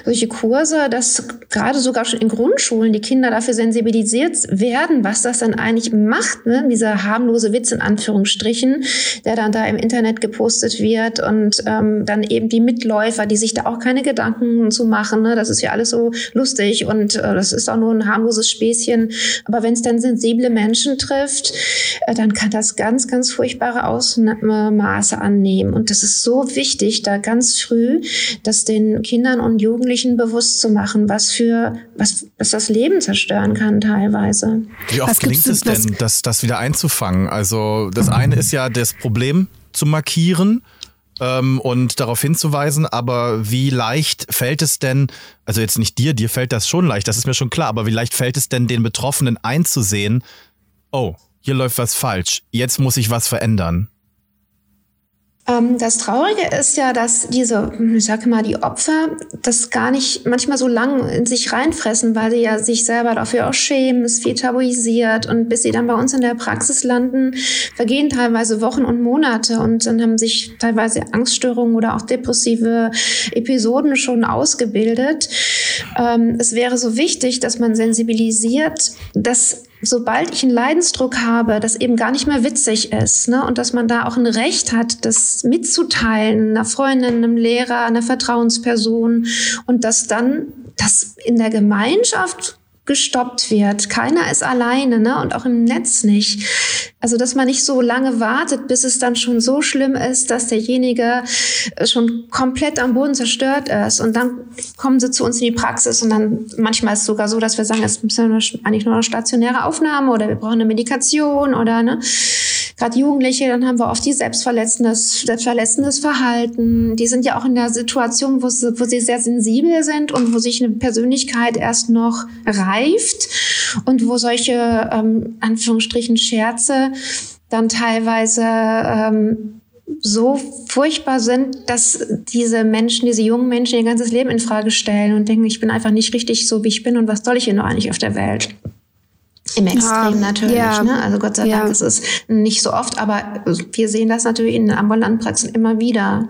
solche Kurse, dass gerade sogar schon in Grundschulen die Kinder dafür sensibilisiert werden, was das dann eigentlich macht, ne? dieser harmlose Witz in Anführungsstrichen, der dann da im Internet gepostet wird und ähm, dann eben die Mitläufer, die sich da auch keine Gedanken zu machen, ne? das ist ja alles so lustig und äh, das ist auch nur ein harmloses Späßchen, aber wenn es dann sensible Menschen trifft, äh, dann kann das ganz, ganz furchtbare Ausmaße annehmen und das ist so wichtig, wichtig, da ganz früh das den Kindern und Jugendlichen bewusst zu machen, was für, was, was das Leben zerstören kann teilweise. Wie oft gelingt es denn, das, das wieder einzufangen? Also das eine ist ja das Problem zu markieren ähm, und darauf hinzuweisen, aber wie leicht fällt es denn, also jetzt nicht dir, dir fällt das schon leicht, das ist mir schon klar, aber wie leicht fällt es denn den Betroffenen einzusehen, oh, hier läuft was falsch, jetzt muss ich was verändern? Ähm, das Traurige ist ja, dass diese, ich sage mal, die Opfer das gar nicht manchmal so lang in sich reinfressen, weil sie ja sich selber dafür auch schämen, es viel tabuisiert und bis sie dann bei uns in der Praxis landen, vergehen teilweise Wochen und Monate und dann haben sich teilweise Angststörungen oder auch depressive Episoden schon ausgebildet. Ähm, es wäre so wichtig, dass man sensibilisiert, dass sobald ich einen Leidensdruck habe, das eben gar nicht mehr witzig ist ne? und dass man da auch ein Recht hat, das mitzuteilen, einer Freundin, einem Lehrer, einer Vertrauensperson und dass dann das in der Gemeinschaft gestoppt wird. Keiner ist alleine, ne? Und auch im Netz nicht. Also, dass man nicht so lange wartet, bis es dann schon so schlimm ist, dass derjenige äh, schon komplett am Boden zerstört ist. Und dann kommen sie zu uns in die Praxis und dann manchmal ist es sogar so, dass wir sagen, es ist eigentlich nur eine stationäre Aufnahme oder wir brauchen eine Medikation oder ne. Gerade Jugendliche, dann haben wir oft die selbstverletzendes, selbstverletzendes Verhalten. Die sind ja auch in der Situation, wo sie, wo sie sehr sensibel sind und wo sich eine Persönlichkeit erst noch reift und wo solche ähm, Anführungsstrichen Scherze dann teilweise ähm, so furchtbar sind, dass diese Menschen, diese jungen Menschen ihr ganzes Leben in Frage stellen und denken, ich bin einfach nicht richtig so, wie ich bin und was soll ich hier noch eigentlich auf der Welt? Im Extrem ja, natürlich. Ja, ne? Also Gott sei ja. Dank ist es nicht so oft, aber wir sehen das natürlich in den ambulanten Praxen immer wieder.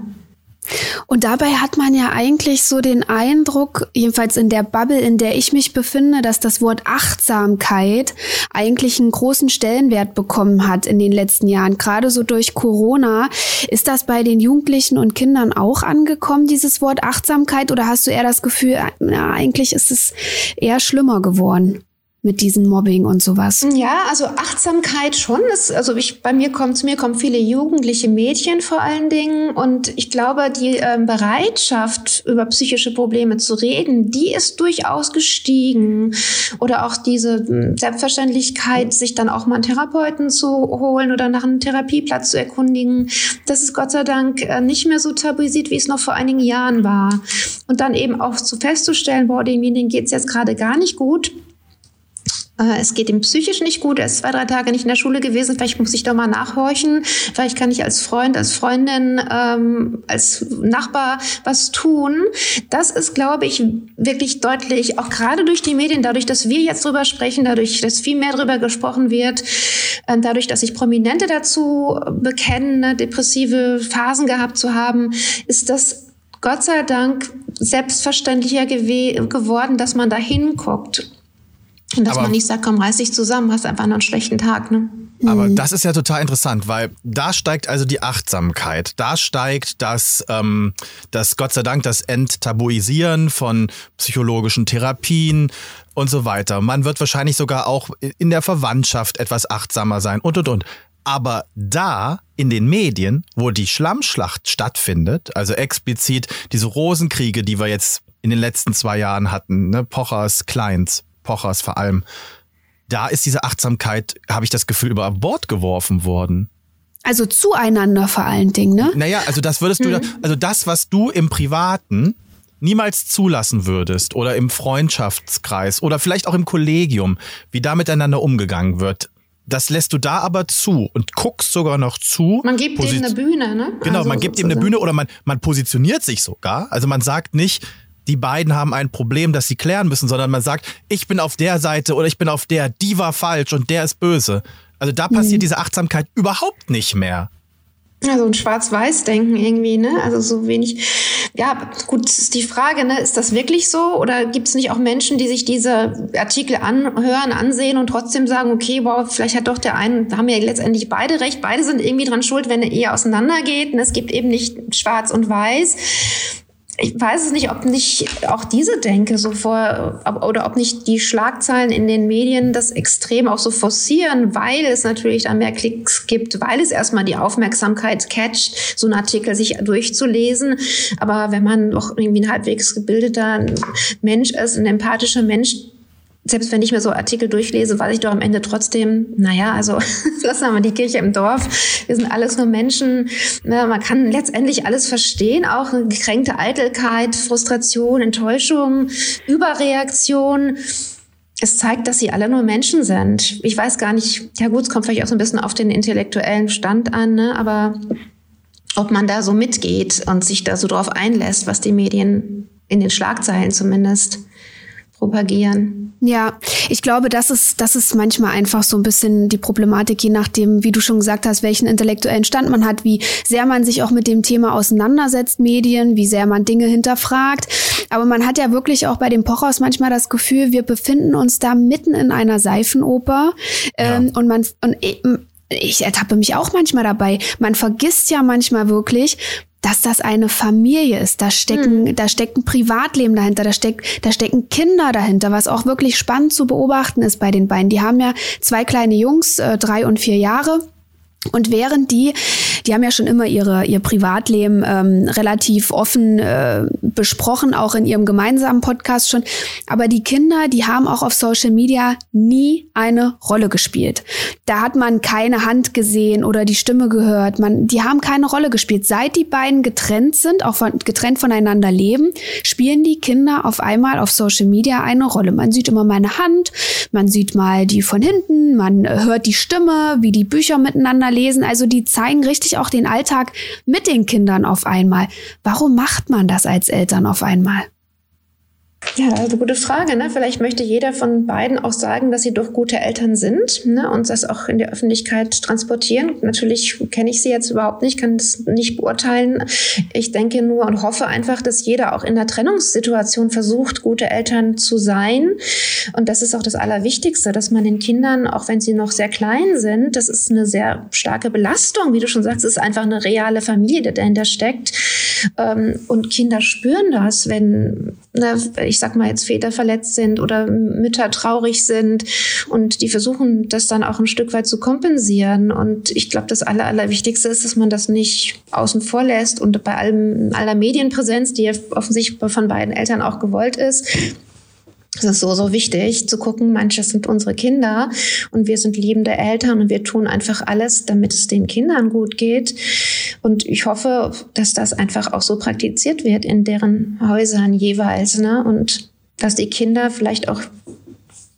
Und dabei hat man ja eigentlich so den Eindruck, jedenfalls in der Bubble, in der ich mich befinde, dass das Wort Achtsamkeit eigentlich einen großen Stellenwert bekommen hat in den letzten Jahren. Gerade so durch Corona. Ist das bei den Jugendlichen und Kindern auch angekommen, dieses Wort Achtsamkeit? Oder hast du eher das Gefühl, na, eigentlich ist es eher schlimmer geworden? Mit diesem Mobbing und sowas? Ja, also Achtsamkeit schon. Das, also ich, bei mir kommt, zu mir kommen viele jugendliche Mädchen vor allen Dingen und ich glaube, die äh, Bereitschaft, über psychische Probleme zu reden, die ist durchaus gestiegen. Oder auch diese hm, Selbstverständlichkeit, sich dann auch mal einen Therapeuten zu holen oder nach einem Therapieplatz zu erkundigen. Das ist Gott sei Dank äh, nicht mehr so tabuisiert, wie es noch vor einigen Jahren war. Und dann eben auch zu festzustellen, boah, demjenigen geht es jetzt gerade gar nicht gut es geht ihm psychisch nicht gut, er ist zwei, drei Tage nicht in der Schule gewesen, vielleicht muss ich doch mal nachhorchen, vielleicht kann ich als Freund, als Freundin, ähm, als Nachbar was tun. Das ist, glaube ich, wirklich deutlich, auch gerade durch die Medien, dadurch, dass wir jetzt drüber sprechen, dadurch, dass viel mehr drüber gesprochen wird, äh, dadurch, dass sich Prominente dazu bekennen, ne, depressive Phasen gehabt zu haben, ist das Gott sei Dank selbstverständlicher geworden, dass man da hinguckt. Und dass aber, man nicht sagt, komm, reiß dich zusammen, hast einfach nur einen schlechten Tag, ne? Aber mhm. das ist ja total interessant, weil da steigt also die Achtsamkeit, da steigt das, ähm, das Gott sei Dank das Enttabuisieren von psychologischen Therapien und so weiter. Man wird wahrscheinlich sogar auch in der Verwandtschaft etwas achtsamer sein und und und. Aber da in den Medien, wo die Schlammschlacht stattfindet, also explizit diese Rosenkriege, die wir jetzt in den letzten zwei Jahren hatten, ne, Pochers, Kleins, Pochers vor allem, da ist diese Achtsamkeit, habe ich das Gefühl, über Bord geworfen worden. Also zueinander vor allen Dingen, ne? Naja, also das würdest du, mhm. also das, was du im Privaten niemals zulassen würdest oder im Freundschaftskreis oder vielleicht auch im Kollegium, wie da miteinander umgegangen wird, das lässt du da aber zu und guckst sogar noch zu. Man gibt ihm eine Bühne, ne? Genau, also man gibt ihm eine Bühne oder man, man positioniert sich sogar. Also man sagt nicht, die beiden haben ein Problem, das sie klären müssen, sondern man sagt, ich bin auf der Seite oder ich bin auf der, die war falsch und der ist böse. Also da passiert mhm. diese Achtsamkeit überhaupt nicht mehr. Also ein Schwarz-Weiß-Denken irgendwie, ne? Also so wenig. Ja, gut, ist die Frage, ne? Ist das wirklich so? Oder gibt es nicht auch Menschen, die sich diese Artikel anhören, ansehen und trotzdem sagen, okay, wow, vielleicht hat doch der eine, da haben ja letztendlich beide recht, beide sind irgendwie dran schuld, wenn eine Ehe auseinandergeht. Und es gibt eben nicht schwarz und weiß ich weiß es nicht, ob nicht auch diese Denke so vor, oder ob nicht die Schlagzeilen in den Medien das extrem auch so forcieren, weil es natürlich dann mehr Klicks gibt, weil es erstmal die Aufmerksamkeit catcht, so einen Artikel sich durchzulesen. Aber wenn man doch irgendwie ein halbwegs gebildeter Mensch ist, ein empathischer Mensch, selbst wenn ich mir so Artikel durchlese, weiß ich doch am Ende trotzdem, naja, also *laughs* lassen wir mal die Kirche im Dorf. Wir sind alles nur Menschen. Man kann letztendlich alles verstehen, auch gekränkte Eitelkeit, Frustration, Enttäuschung, Überreaktion. Es zeigt, dass sie alle nur Menschen sind. Ich weiß gar nicht, ja gut, es kommt vielleicht auch so ein bisschen auf den intellektuellen Stand an, ne? aber ob man da so mitgeht und sich da so drauf einlässt, was die Medien in den Schlagzeilen zumindest propagieren. Ja, ich glaube, das ist, das ist manchmal einfach so ein bisschen die Problematik, je nachdem, wie du schon gesagt hast, welchen intellektuellen Stand man hat, wie sehr man sich auch mit dem Thema auseinandersetzt, Medien, wie sehr man Dinge hinterfragt. Aber man hat ja wirklich auch bei dem Pochhaus manchmal das Gefühl, wir befinden uns da mitten in einer Seifenoper ja. ähm, und man und ich ertappe mich auch manchmal dabei. Man vergisst ja manchmal wirklich, dass das eine Familie ist. Da stecken, mhm. da steckt ein Privatleben dahinter, da steckt, da stecken Kinder dahinter, was auch wirklich spannend zu beobachten ist bei den beiden. Die haben ja zwei kleine Jungs, äh, drei und vier Jahre. Und während die, die haben ja schon immer ihre, ihr Privatleben ähm, relativ offen äh, besprochen, auch in ihrem gemeinsamen Podcast schon. Aber die Kinder, die haben auch auf Social Media nie eine Rolle gespielt. Da hat man keine Hand gesehen oder die Stimme gehört. Man, die haben keine Rolle gespielt. Seit die beiden getrennt sind, auch von, getrennt voneinander leben, spielen die Kinder auf einmal auf Social Media eine Rolle. Man sieht immer meine Hand, man sieht mal die von hinten, man hört die Stimme, wie die Bücher miteinander lesen. Also die zeigen richtig auch den Alltag mit den Kindern auf einmal. Warum macht man das als Eltern auf einmal? Ja, also gute Frage. Ne? Vielleicht möchte jeder von beiden auch sagen, dass sie doch gute Eltern sind ne? und das auch in der Öffentlichkeit transportieren. Natürlich kenne ich sie jetzt überhaupt nicht, kann das nicht beurteilen. Ich denke nur und hoffe einfach, dass jeder auch in der Trennungssituation versucht, gute Eltern zu sein. Und das ist auch das Allerwichtigste, dass man den Kindern, auch wenn sie noch sehr klein sind, das ist eine sehr starke Belastung. Wie du schon sagst, ist einfach eine reale Familie, die dahinter steckt. Ähm, und Kinder spüren das, wenn, ne, ich sag mal jetzt Väter verletzt sind oder Mütter traurig sind und die versuchen das dann auch ein Stück weit zu kompensieren. Und ich glaube, das Aller, Allerwichtigste ist, dass man das nicht außen vor lässt und bei allem, aller Medienpräsenz, die ja offensichtlich von beiden Eltern auch gewollt ist, es ist so, so wichtig zu gucken, manche sind unsere Kinder und wir sind liebende Eltern und wir tun einfach alles, damit es den Kindern gut geht. Und ich hoffe, dass das einfach auch so praktiziert wird in deren Häusern jeweils. Ne? Und dass die Kinder vielleicht auch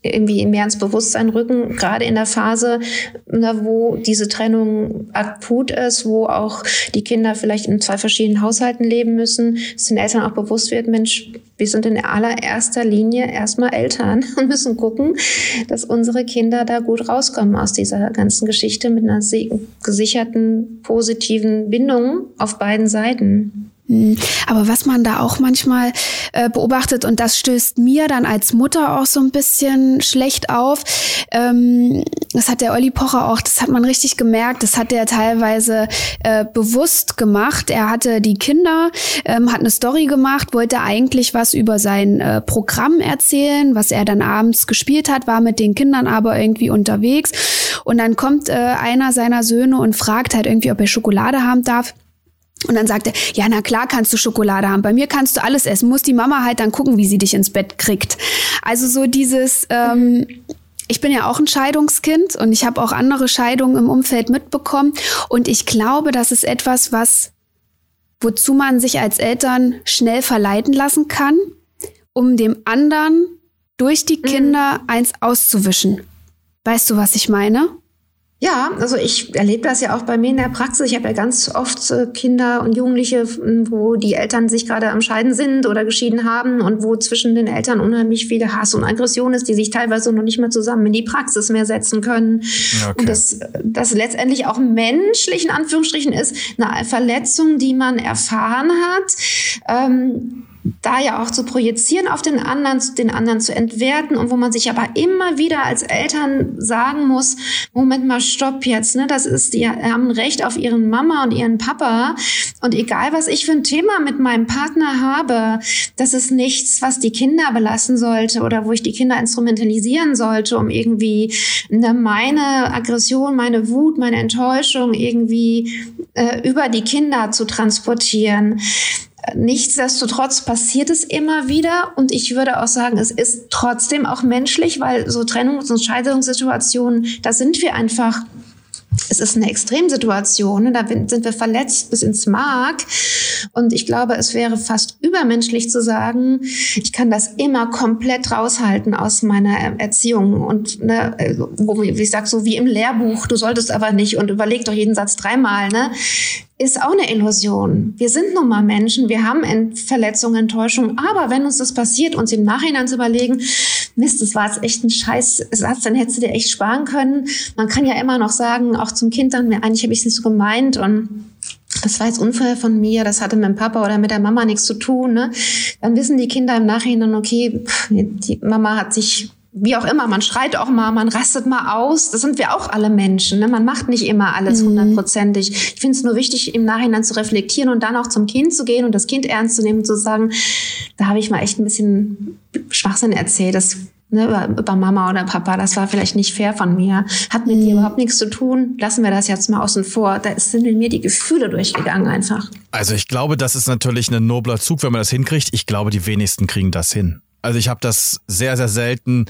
irgendwie mehr ins Bewusstsein rücken, gerade in der Phase, wo diese Trennung akut ist, wo auch die Kinder vielleicht in zwei verschiedenen Haushalten leben müssen, dass den Eltern auch bewusst wird, Mensch, wir sind in allererster Linie erstmal Eltern *laughs* und müssen gucken, dass unsere Kinder da gut rauskommen aus dieser ganzen Geschichte mit einer gesicherten, positiven Bindung auf beiden Seiten. Hm. Aber was man da auch manchmal äh, beobachtet, und das stößt mir dann als Mutter auch so ein bisschen schlecht auf, ähm, das hat der Olli Pocher auch, das hat man richtig gemerkt, das hat er teilweise äh, bewusst gemacht. Er hatte die Kinder, ähm, hat eine Story gemacht, wollte eigentlich was über sein äh, Programm erzählen, was er dann abends gespielt hat, war mit den Kindern aber irgendwie unterwegs. Und dann kommt äh, einer seiner Söhne und fragt halt irgendwie, ob er Schokolade haben darf. Und dann sagt er, ja, na klar kannst du Schokolade haben. Bei mir kannst du alles essen. Muss die Mama halt dann gucken, wie sie dich ins Bett kriegt. Also so dieses, ähm, ich bin ja auch ein Scheidungskind und ich habe auch andere Scheidungen im Umfeld mitbekommen. Und ich glaube, das ist etwas, was, wozu man sich als Eltern schnell verleiten lassen kann, um dem anderen durch die mhm. Kinder mhm. eins auszuwischen. Weißt du, was ich meine? Ja, also ich erlebe das ja auch bei mir in der Praxis. Ich habe ja ganz oft äh, Kinder und Jugendliche, wo die Eltern sich gerade am Scheiden sind oder geschieden haben und wo zwischen den Eltern unheimlich viel Hass und Aggression ist, die sich teilweise noch nicht mehr zusammen in die Praxis mehr setzen können. Okay. Und das, das letztendlich auch menschlich in Anführungsstrichen ist, eine Verletzung, die man erfahren hat. Ähm, da ja auch zu projizieren auf den anderen, den anderen zu entwerten und wo man sich aber immer wieder als Eltern sagen muss, Moment mal, stopp jetzt, ne, das ist, die haben Recht auf ihren Mama und ihren Papa und egal was ich für ein Thema mit meinem Partner habe, das ist nichts, was die Kinder belassen sollte oder wo ich die Kinder instrumentalisieren sollte, um irgendwie ne, meine Aggression, meine Wut, meine Enttäuschung irgendwie äh, über die Kinder zu transportieren. Nichtsdestotrotz passiert es immer wieder und ich würde auch sagen, es ist trotzdem auch menschlich, weil so Trennungs- und Scheidungssituationen, da sind wir einfach es ist eine Extremsituation, ne? da sind wir verletzt bis ins Mark. Und ich glaube, es wäre fast übermenschlich zu sagen, ich kann das immer komplett raushalten aus meiner Erziehung. Und ne, wo, wie ich sage, so wie im Lehrbuch, du solltest aber nicht und überleg doch jeden Satz dreimal. Ne? Ist auch eine Illusion. Wir sind nun mal Menschen, wir haben Verletzungen, Enttäuschungen, aber wenn uns das passiert, uns im Nachhinein zu überlegen, Mist, das war jetzt echt ein scheiß Satz, dann hättest du dir echt sparen können. Man kann ja immer noch sagen, auch zum Kind dann, eigentlich habe ich es nicht so gemeint und das war jetzt Unfall von mir, das hatte mit dem Papa oder mit der Mama nichts zu tun. Ne? Dann wissen die Kinder im Nachhinein, okay, die Mama hat sich wie auch immer, man schreit auch mal, man rastet mal aus. Das sind wir auch alle Menschen. Ne? Man macht nicht immer alles mhm. hundertprozentig. Ich finde es nur wichtig, im Nachhinein zu reflektieren und dann auch zum Kind zu gehen und das Kind ernst zu nehmen und zu sagen, da habe ich mal echt ein bisschen Schwachsinn erzählt. Das ne, über, über, Mama oder Papa, das war vielleicht nicht fair von mir, hat mit mhm. dir überhaupt nichts zu tun, lassen wir das jetzt mal außen vor. Da sind in mir die Gefühle durchgegangen einfach. Also ich glaube, das ist natürlich ein nobler Zug, wenn man das hinkriegt. Ich glaube, die wenigsten kriegen das hin. Also ich habe das sehr, sehr selten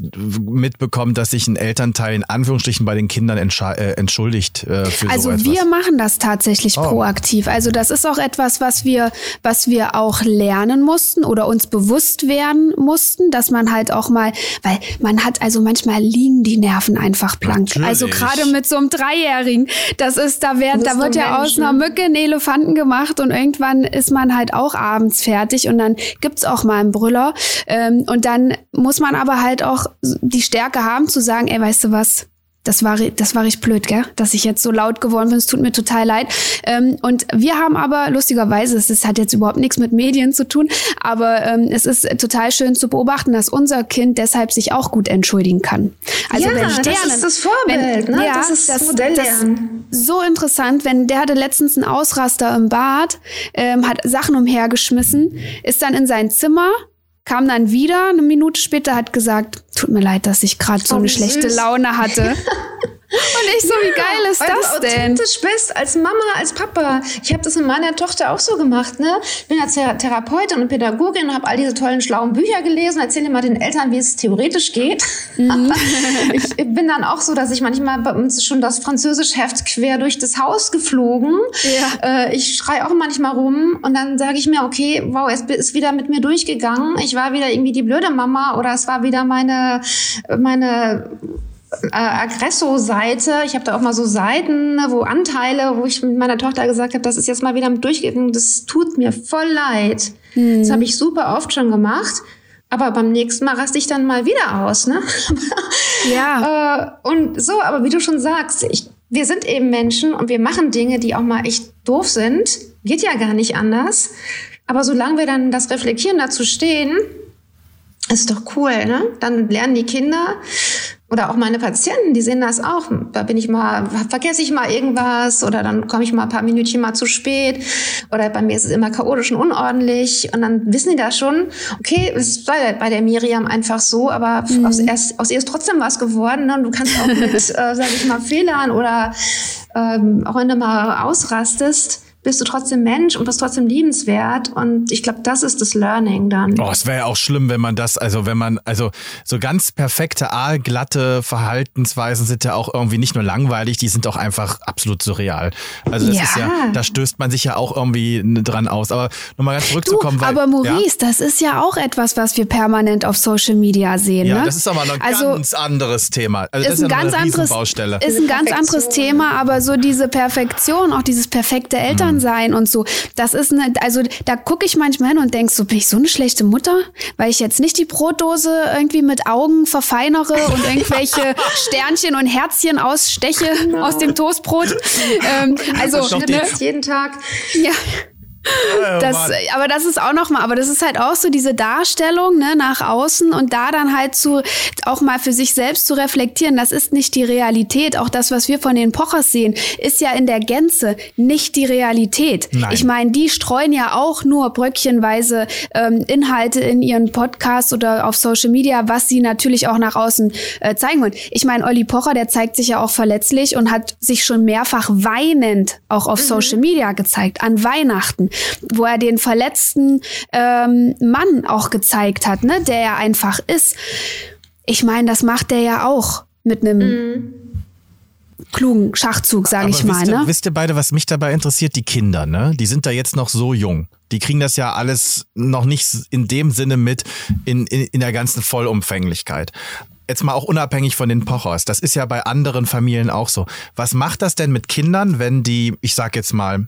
mitbekommen, dass sich ein Elternteil in Anführungsstrichen bei den Kindern äh, entschuldigt äh, für Also so wir machen das tatsächlich oh. proaktiv. Also das ist auch etwas, was wir, was wir auch lernen mussten oder uns bewusst werden mussten, dass man halt auch mal, weil man hat also manchmal liegen die Nerven einfach blank. Natürlich. Also gerade mit so einem Dreijährigen, das ist, da wird, da wird ja aus einer Mücke ein Elefanten gemacht und irgendwann ist man halt auch abends fertig und dann gibt's auch mal einen Brüller ähm, und dann muss man aber halt auch die Stärke haben zu sagen, ey, weißt du was, das war, das war richtig blöd, gell? Dass ich jetzt so laut geworden bin. Es tut mir total leid. Ähm, und wir haben aber lustigerweise, es hat jetzt überhaupt nichts mit Medien zu tun, aber ähm, es ist total schön zu beobachten, dass unser Kind deshalb sich auch gut entschuldigen kann. Also ja, wenn Sternen, das ist das Vorbild, wenn, ne? Ja, das ist das, Modelllernen. Das so interessant, wenn der hatte letztens einen Ausraster im Bad, ähm, hat Sachen umhergeschmissen, ist dann in sein Zimmer kam dann wieder eine Minute später, hat gesagt, tut mir leid, dass ich gerade so eine schlechte Laune hatte. *laughs* Und ich so, ja, wie geil ist das du denn? authentisch bist, als Mama, als Papa. Ich habe das in meiner Tochter auch so gemacht. Ne? Ich bin ja Therapeutin und Pädagogin und habe all diese tollen, schlauen Bücher gelesen. Erzähle mal den Eltern, wie es theoretisch geht. Mhm. *laughs* ich bin dann auch so, dass ich manchmal bei uns schon das Französisch-Heft quer durch das Haus geflogen. Ja. Äh, ich schrei auch manchmal rum und dann sage ich mir, okay, wow, es ist wieder mit mir durchgegangen. Ich war wieder irgendwie die blöde Mama oder es war wieder meine, meine äh, Aggresso-Seite. Ich habe da auch mal so Seiten, wo Anteile, wo ich mit meiner Tochter gesagt habe, das ist jetzt mal wieder mit durchgegangen. Das tut mir voll leid. Mhm. Das habe ich super oft schon gemacht. Aber beim nächsten Mal raste ich dann mal wieder aus, ne? *laughs* ja. äh, und so, aber wie du schon sagst, ich, wir sind eben Menschen und wir machen Dinge, die auch mal echt doof sind. Geht ja gar nicht anders. Aber solange wir dann das Reflektieren dazu stehen, ist doch cool, ne? Dann lernen die Kinder oder auch meine Patienten, die sehen das auch. Da bin ich mal, vergesse ich mal irgendwas oder dann komme ich mal ein paar Minütchen mal zu spät oder bei mir ist es immer chaotisch und unordentlich und dann wissen die das schon. Okay, es bei, bei der Miriam einfach so, aber mhm. aus, erst, aus ihr ist trotzdem was geworden. Ne? Und du kannst auch *laughs* mit, äh, sag ich mal, Fehlern oder ähm, auch wenn du mal ausrastest, bist du trotzdem Mensch und bist trotzdem liebenswert. Und ich glaube, das ist das Learning dann. Oh, es wäre ja auch schlimm, wenn man das, also wenn man, also so ganz perfekte, aalglatte Verhaltensweisen sind ja auch irgendwie nicht nur langweilig, die sind auch einfach absolut surreal. Also das Ja. ist ja, da stößt man sich ja auch irgendwie dran aus. Aber nochmal ganz zurückzukommen, du, weil. aber Maurice, ja, das ist ja auch etwas, was wir permanent auf Social Media sehen. ja, ne? das ist aber ein also, ganz anderes Thema. Also das ist ist ein ganz eine anderes Riesenbaustelle. ist ein ganz anderes. Thema, aber so diese Perfektion, auch dieses perfekte Elternsein und so, das ist eine, also da gucke ich manchmal hin und denk so, bin ich so eine schlechte Mutter, weil ich jetzt nicht die Brotdose irgendwie mit Augen verfeinere und *laughs* irgendwelche Sternchen und Herzchen aussteche aus dem Toastbrot. Ähm, also ne, Jetzt jeden Tag. ja. Oh Das, Mann. aber das ist auch noch mal, aber das ist halt auch so diese Darstellung ne, nach außen und da dann halt zu auch mal für sich selbst zu reflektieren, das ist nicht die Realität. Auch das, was wir von den Pochers sehen, ist ja in der Gänze nicht die Realität. Nein. Ich meine, die streuen ja auch nur bröckchenweise ähm, Inhalte in ihren Podcasts oder auf Social Media, was sie natürlich auch nach außen äh, zeigen wollen. Ich meine, Olli Pocher, der zeigt sich ja auch verletzlich und hat sich schon mehrfach weinend auch auf Social Media gezeigt, an Weihnachten, wo er den verletzten ähm, Mann auch gezeigt hat, ne, der er einfach ist. Ich meine, das macht der ja auch mit einem klugen Schachzug, sage ich mal. wisst, ihr, Ne? wisst ihr beide, was mich dabei interessiert? Die Kinder, ne? Die sind da jetzt noch so jung. Die kriegen das ja alles noch nicht in dem Sinne mit in, in, in der ganzen Vollumfänglichkeit. Jetzt mal auch unabhängig von den Pochers. Das ist ja bei anderen Familien auch so. Was macht das denn mit Kindern, wenn die, ich sag jetzt mal,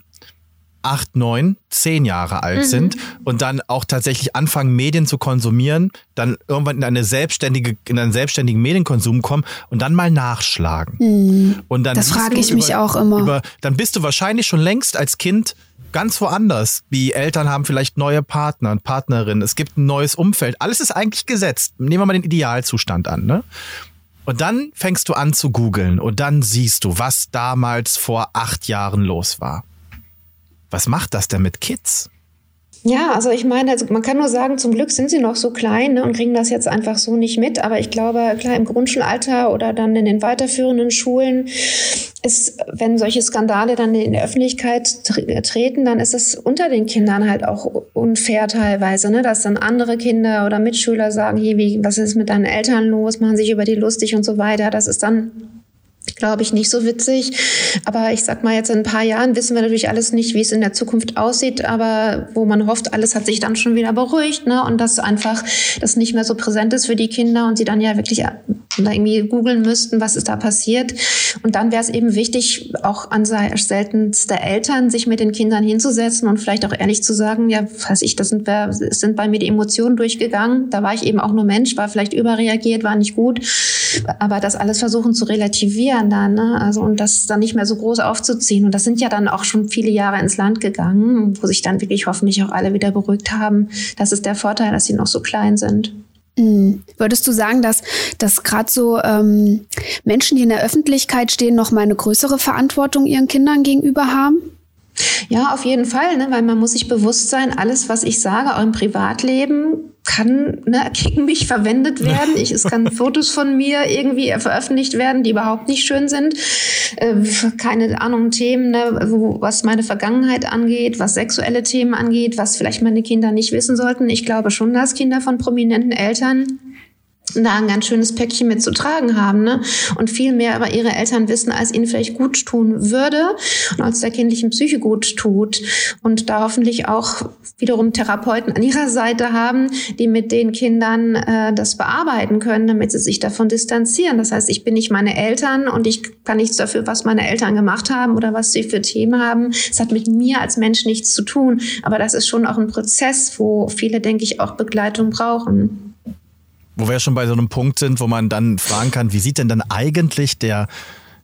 acht, neun, zehn Jahre alt sind und dann auch tatsächlich anfangen, Medien zu konsumieren, dann irgendwann in eine selbstständige, in einen selbstständigen Medienkonsum kommen und dann mal nachschlagen. Und dann Das frage ich mich auch immer. Über, dann bist du wahrscheinlich schon längst als Kind ganz woanders. Die Eltern haben vielleicht neue Partner und Partnerinnen. Es gibt ein neues Umfeld. Alles ist eigentlich gesetzt. Nehmen wir mal den Idealzustand an, ne? Und dann fängst du an zu googeln und dann siehst du, was damals vor acht Jahren los war. Was macht das denn mit Kids? Ja, also ich meine, also man kann nur sagen, zum Glück sind sie noch so klein ne, und kriegen das jetzt einfach so nicht mit. Aber ich glaube, klar, im Grundschulalter oder dann in den weiterführenden Schulen ist, wenn solche Skandale dann in die Öffentlichkeit tre- treten, dann ist es unter den Kindern halt auch unfair teilweise, ne, dass dann andere Kinder oder Mitschüler sagen, hey, wie, was ist mit deinen Eltern los, machen sich über die lustig und so weiter. Das ist dann glaube ich, nicht so witzig. Aber ich sag mal, jetzt in ein paar Jahren wissen wir natürlich alles nicht, wie es in der Zukunft aussieht. Aber wo man hofft, alles hat sich dann schon wieder beruhigt, ne? Und dass einfach das nicht mehr so präsent ist für die Kinder und sie dann ja wirklich da irgendwie googeln müssten, was ist da passiert. Und dann wäre es eben wichtig, auch an seltenste Eltern, sich mit den Kindern hinzusetzen und vielleicht auch ehrlich zu sagen, ja, weiß ich, das sind, sind bei mir die Emotionen durchgegangen. Da war ich eben auch nur Mensch, war vielleicht überreagiert, war nicht gut. Aber das alles versuchen zu relativieren dann, ne? Also, und das dann nicht mehr so groß aufzuziehen. Und das sind ja dann auch schon viele Jahre ins Land gegangen, wo sich dann wirklich hoffentlich auch alle wieder beruhigt haben. Das ist der Vorteil, dass sie noch so klein sind. Mhm. Würdest du sagen, dass, dass gerade so ähm, Menschen, die in der Öffentlichkeit stehen, noch mal eine größere Verantwortung ihren Kindern gegenüber haben? Ja, auf jeden Fall, ne? weil man muss sich bewusst sein, alles, was ich sage, auch im Privatleben, kann ne, gegen mich verwendet werden. Ich, es kann *laughs* Fotos von mir irgendwie veröffentlicht werden, die überhaupt nicht schön sind. Äh, keine Ahnung, Themen, ne, wo, was meine Vergangenheit angeht, was sexuelle Themen angeht, was vielleicht meine Kinder nicht wissen sollten. Ich glaube schon, dass Kinder von prominenten Eltern da ein ganz schönes Päckchen mit zu tragen haben, ne? Und viel mehr über ihre Eltern wissen, als ihnen vielleicht gut tun würde und als der kindlichen Psyche gut tut. Und da hoffentlich auch wiederum Therapeuten an ihrer Seite haben, die mit den Kindern äh, das bearbeiten können, damit sie sich davon distanzieren. Das heißt, ich bin nicht meine Eltern und ich kann nichts dafür, was meine Eltern gemacht haben oder was sie für Themen haben. Es hat mit mir als Mensch nichts zu tun. Aber das ist schon auch ein Prozess, wo viele, denke ich, auch Begleitung brauchen. Wo wir schon bei so einem Punkt sind, wo man dann fragen kann, wie sieht denn dann eigentlich der,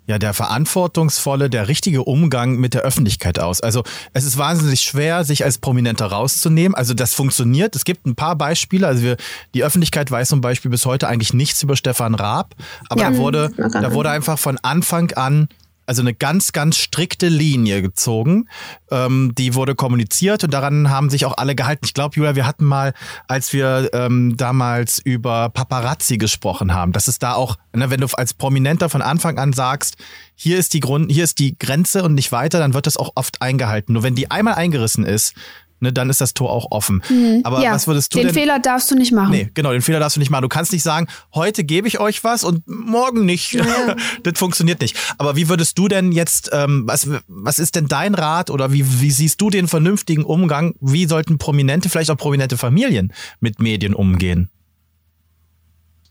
ja, der verantwortungsvolle, der richtige Umgang mit der Öffentlichkeit aus? Also es ist wahnsinnig schwer, sich als Prominenter rauszunehmen. Also das funktioniert. Es gibt ein paar Beispiele. Also wir, die Öffentlichkeit weiß zum Beispiel bis heute eigentlich nichts über Stefan Raab. Aber Ja. da wurde, Mhm. da wurde einfach von Anfang an also eine ganz, ganz strikte Linie gezogen. Ähm, die wurde kommuniziert und daran haben sich auch alle gehalten. Ich glaube, Julia, wir hatten mal, als wir ähm, damals über Paparazzi gesprochen haben, dass es da auch, ne, wenn du als Prominenter von Anfang an sagst, hier ist die Grund, hier ist die Grenze und nicht weiter, dann wird das auch oft eingehalten. Nur wenn die einmal eingerissen ist, ne, dann ist das Tor auch offen. Mhm. Aber ja, was würdest du den denn? Den Fehler darfst du nicht machen. Nee, genau, den Fehler darfst du nicht machen. Du kannst nicht sagen, heute gebe ich euch was und morgen nicht. Ja. *laughs* das funktioniert nicht. Aber wie würdest du denn jetzt, ähm, was, was ist denn dein Rat oder wie, wie siehst du den vernünftigen Umgang? Wie sollten Prominente, vielleicht auch prominente Familien mit Medien umgehen?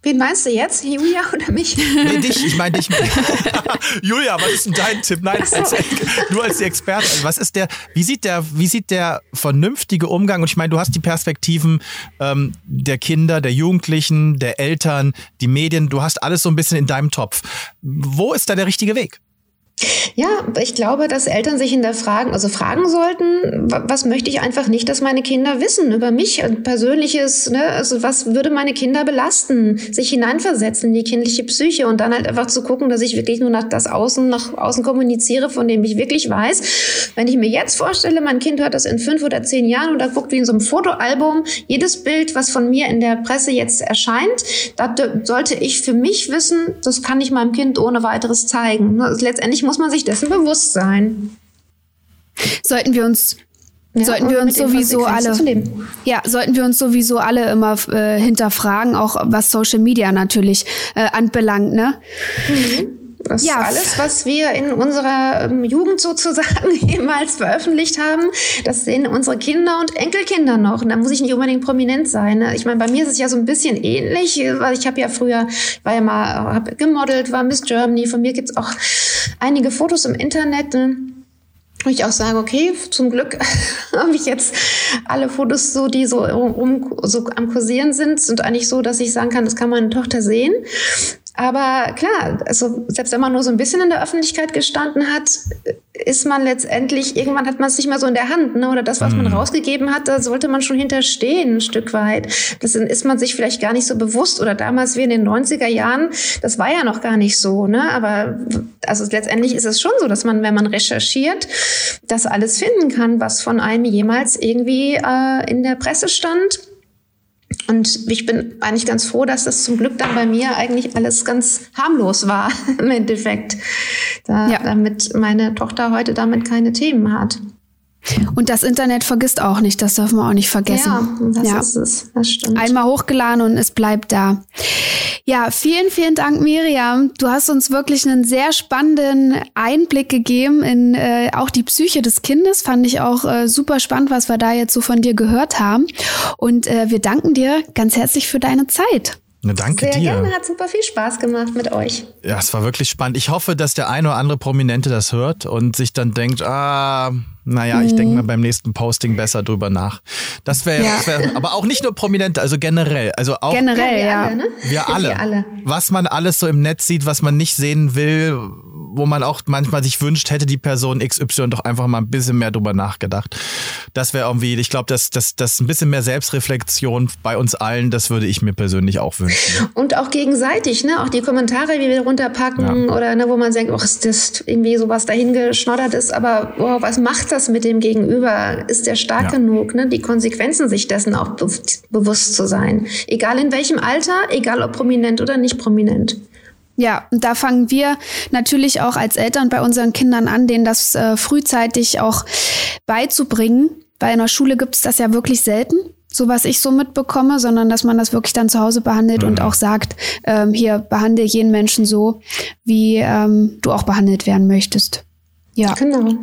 Wen meinst du jetzt? Julia oder mich? Nee, dich. Ich meine dich. *laughs* Julia, was ist denn dein Tipp? Nein, so. als, nur als die Expertin. Was ist der, wie sieht der, wie sieht der vernünftige Umgang? Und ich meine, du hast die Perspektiven ähm, der Kinder, der Jugendlichen, der Eltern, die Medien. Du hast alles so ein bisschen in deinem Topf. Wo ist da der richtige Weg? Ja, ich glaube, dass Eltern sich in der Fragen, also fragen sollten, was möchte ich einfach nicht, dass meine Kinder wissen über mich, persönliches, ne? also was würde meine Kinder belasten, sich hineinversetzen in die kindliche Psyche und dann halt einfach zu gucken, dass ich wirklich nur nach das Außen, nach außen kommuniziere, von dem ich wirklich weiß. Wenn ich mir jetzt vorstelle, mein Kind hört das in fünf oder zehn Jahren oder guckt wie in so einem Fotoalbum, jedes Bild, was von mir in der Presse jetzt erscheint, da sollte ich für mich wissen, das kann ich meinem Kind ohne weiteres zeigen. Letztendlich muss man sich dessen bewusst sein. Sollten wir uns ja, sollten wir uns sowieso alle ja sollten wir uns sowieso alle immer äh, hinterfragen auch was Social Media natürlich äh, anbelangt ne mhm. Das ja. alles, was wir in unserer ähm, Jugend sozusagen *laughs* jemals veröffentlicht haben, das sehen unsere Kinder und Enkelkinder noch. Und da muss ich nicht unbedingt prominent sein. Ne? Ich meine, bei mir ist es ja so ein bisschen ähnlich, weil ich habe ja früher, war ja mal, hab gemodelt, war Miss Germany. Von mir gibt's auch einige Fotos im Internet. Ne? wo ich auch sage, okay, zum Glück *laughs* habe ich jetzt alle Fotos so, die so, um, so am Kursieren sind, sind eigentlich so, dass ich sagen kann, das kann meine Tochter sehen. Aber klar, also selbst wenn man nur so ein bisschen in der Öffentlichkeit gestanden hat, ist man letztendlich, irgendwann hat man es nicht mehr so in der Hand, ne? oder das, was man mhm. rausgegeben hat, da sollte man schon hinterstehen, ein Stück weit. Das ist man sich vielleicht gar nicht so bewusst. Oder damals wie in den 90er Jahren, das war ja noch gar nicht so, ne? Aber also letztendlich ist es schon so, dass man, wenn man recherchiert, das alles finden kann, was von einem jemals irgendwie äh, in der Presse stand und ich bin eigentlich ganz froh, dass das zum Glück dann bei mir eigentlich alles ganz harmlos war *laughs* im Endeffekt, da, ja. damit meine Tochter heute damit keine Themen hat. Und das Internet vergisst auch nicht, das dürfen wir auch nicht vergessen. Ja, das ja. ist es, das stimmt. Einmal hochgeladen und es bleibt da. Ja, vielen, vielen Dank, Miriam. Du hast uns wirklich einen sehr spannenden Einblick gegeben in äh, auch die Psyche des Kindes. Fand ich auch äh, super spannend, was wir da jetzt so von dir gehört haben. Und äh, wir danken dir ganz herzlich für deine Zeit. Ne, danke Sehr dir. gerne, hat super viel Spaß gemacht mit euch. Ja, es war wirklich spannend. Ich hoffe, dass der eine oder andere Prominente das hört und sich dann denkt, ah, naja, mhm. ich denke mal beim nächsten Posting besser drüber nach. Das wäre, ja. wär, aber auch nicht nur Prominente, also generell. Also auch generell, ja. Wir alle, ne? wir alle. Wir alle. Was man alles so im Netz sieht, was man nicht sehen will, wo man auch manchmal sich wünscht, hätte die Person XY doch einfach mal ein bisschen mehr drüber nachgedacht. Das wäre irgendwie, ich glaube, dass das, das ein bisschen mehr Selbstreflexion bei uns allen, das würde ich mir persönlich auch wünschen. Und auch gegenseitig, ne? Auch die Kommentare, wie wir runterpacken ja. oder ne, wo man denkt, oh, ist das irgendwie sowas dahingeschnoddert ist, aber oh, was macht das mit dem Gegenüber? Ist der stark ja. genug, ne? Die Konsequenzen sich dessen auch be bewusst zu sein. Egal in welchem Alter, egal ob prominent oder nicht prominent. Ja, und da fangen wir natürlich auch als Eltern bei unseren Kindern an, denen das äh, frühzeitig auch beizubringen. Weil in der Schule gibt es das ja wirklich selten, so was ich so mitbekomme, sondern dass man das wirklich dann zu Hause behandelt mhm. und auch sagt, ähm, hier behandle jeden Menschen so, wie ähm, du auch behandelt werden möchtest. Ja. Genau.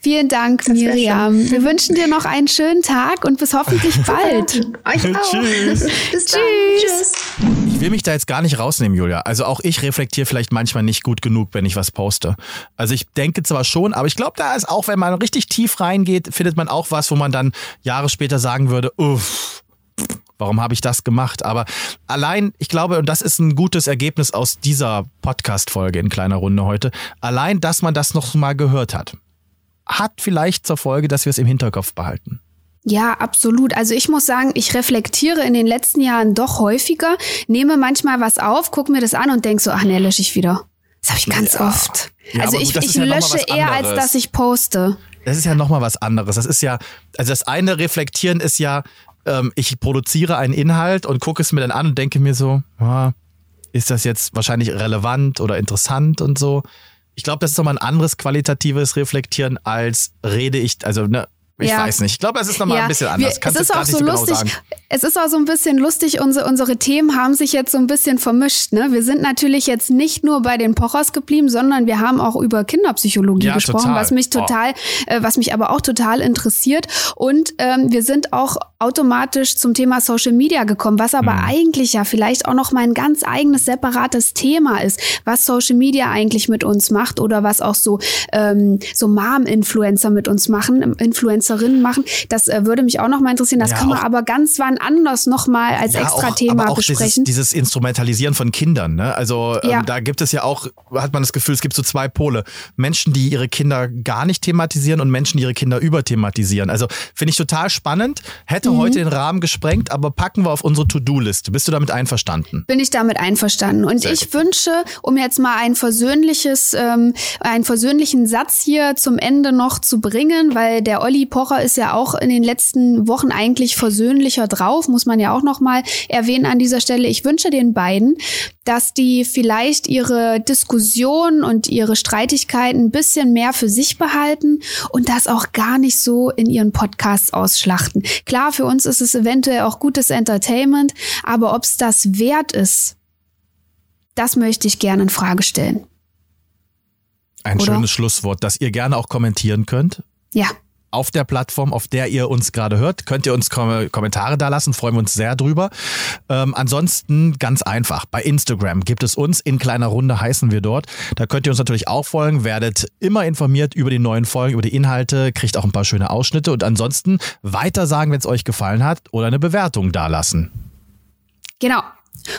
Vielen Dank, das Miriam. Wir wünschen dir noch einen schönen Tag und bis hoffentlich *laughs* bald. Euch *laughs* auch. Tschüss. Bis dann. Tschüss. Ich will mich da jetzt gar nicht rausnehmen, Julia. Also auch ich reflektiere vielleicht manchmal nicht gut genug, wenn ich was poste. Also ich denke zwar schon, aber ich glaube, da ist auch, wenn man richtig tief reingeht, findet man auch was, wo man dann Jahre später sagen würde, uff, warum habe ich das gemacht? Aber allein, ich glaube, und das ist ein gutes Ergebnis aus dieser Podcast-Folge in kleiner Runde heute, allein, dass man das noch mal gehört hat hat vielleicht zur Folge, dass wir es im Hinterkopf behalten. Ja, absolut. Also ich muss sagen, ich reflektiere in den letzten Jahren doch häufiger, nehme manchmal was auf, gucke mir das an und denke so, ach nee, lösche ich wieder. Das habe ich ganz ja. oft. Ja, also ich, gut, ich ist ja lösche eher, als dass ich poste. Das ist ja nochmal was anderes. Das ist ja, also das eine Reflektieren ist ja, ähm, ich produziere einen Inhalt und gucke es mir dann an und denke mir so, ah, ist das jetzt wahrscheinlich relevant oder interessant und so. Ich glaube, das ist nochmal ein anderes qualitatives Reflektieren als rede ich, also ne, ich Ja. weiß nicht. Ich glaube, es ist nochmal ein bisschen anders. es Kannst du ist auch so genau lustig. sagen. Es ist auch so ein bisschen lustig. Unsere, unsere Themen haben sich jetzt so ein bisschen vermischt. Ne? Wir sind natürlich jetzt nicht nur bei den Pochers geblieben, sondern wir haben auch über Kinderpsychologie Ja, gesprochen, total. was mich Oh. total, äh, was mich aber auch total interessiert. Und ähm, wir sind auch automatisch zum Thema Social Media gekommen, was aber Mhm. eigentlich ja vielleicht auch noch mal ein ganz eigenes separates Thema ist, was Social Media eigentlich mit uns macht oder was auch so ähm, so Mom-Influencer mit uns machen, ähm, Influencerinnen machen. Das äh, würde mich auch noch mal interessieren. Das Ja, kann man auch- aber ganz wann anders noch mal als Ja, extra auch, Thema aber auch dieses, besprechen. dieses Instrumentalisieren von Kindern. Ne? Also Ja. ähm, da gibt es ja auch, hat man das Gefühl, es gibt so zwei Pole. Menschen, die ihre Kinder gar nicht thematisieren und Menschen, die ihre Kinder überthematisieren. Also finde ich total spannend. Hätte Mhm. heute den Rahmen gesprengt, aber packen wir auf unsere To-Do-Liste. Bist du damit einverstanden? bin ich damit einverstanden. Und Sehr ich wünsche, um jetzt mal ein versöhnliches, ähm, einen versöhnlichen Satz hier zum Ende noch zu bringen, weil der Olli Pocher ist ja auch in den letzten Wochen eigentlich versöhnlicher drauf, muss man ja auch noch mal erwähnen an dieser Stelle. Ich wünsche den beiden, dass die vielleicht ihre Diskussion und ihre Streitigkeiten ein bisschen mehr für sich behalten und das auch gar nicht so in ihren Podcasts ausschlachten. Klar, für uns ist es eventuell auch gutes Entertainment, aber ob es das wert ist, das möchte ich gerne in Frage stellen. Ein Oder? schönes Schlusswort, das ihr gerne auch kommentieren könnt. Ja, auf der Plattform, auf der ihr uns gerade hört. Könnt ihr uns Kom Kommentare da lassen, freuen wir uns sehr drüber. Ähm, ansonsten ganz einfach, bei Instagram gibt es uns, in kleiner Runde heißen wir dort. Da könnt ihr uns natürlich auch folgen, werdet immer informiert über die neuen Folgen, über die Inhalte, kriegt auch ein paar schöne Ausschnitte und ansonsten weiter sagen, wenn es euch gefallen hat oder eine Bewertung dalassen. genau.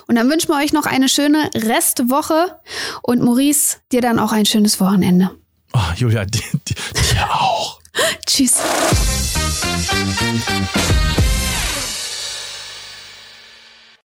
Und dann wünschen wir euch noch eine schöne Restwoche und Maurice, dir dann auch ein schönes Wochenende. Oh, Julia, dir, *laughs* dir dir auch. Tschüss.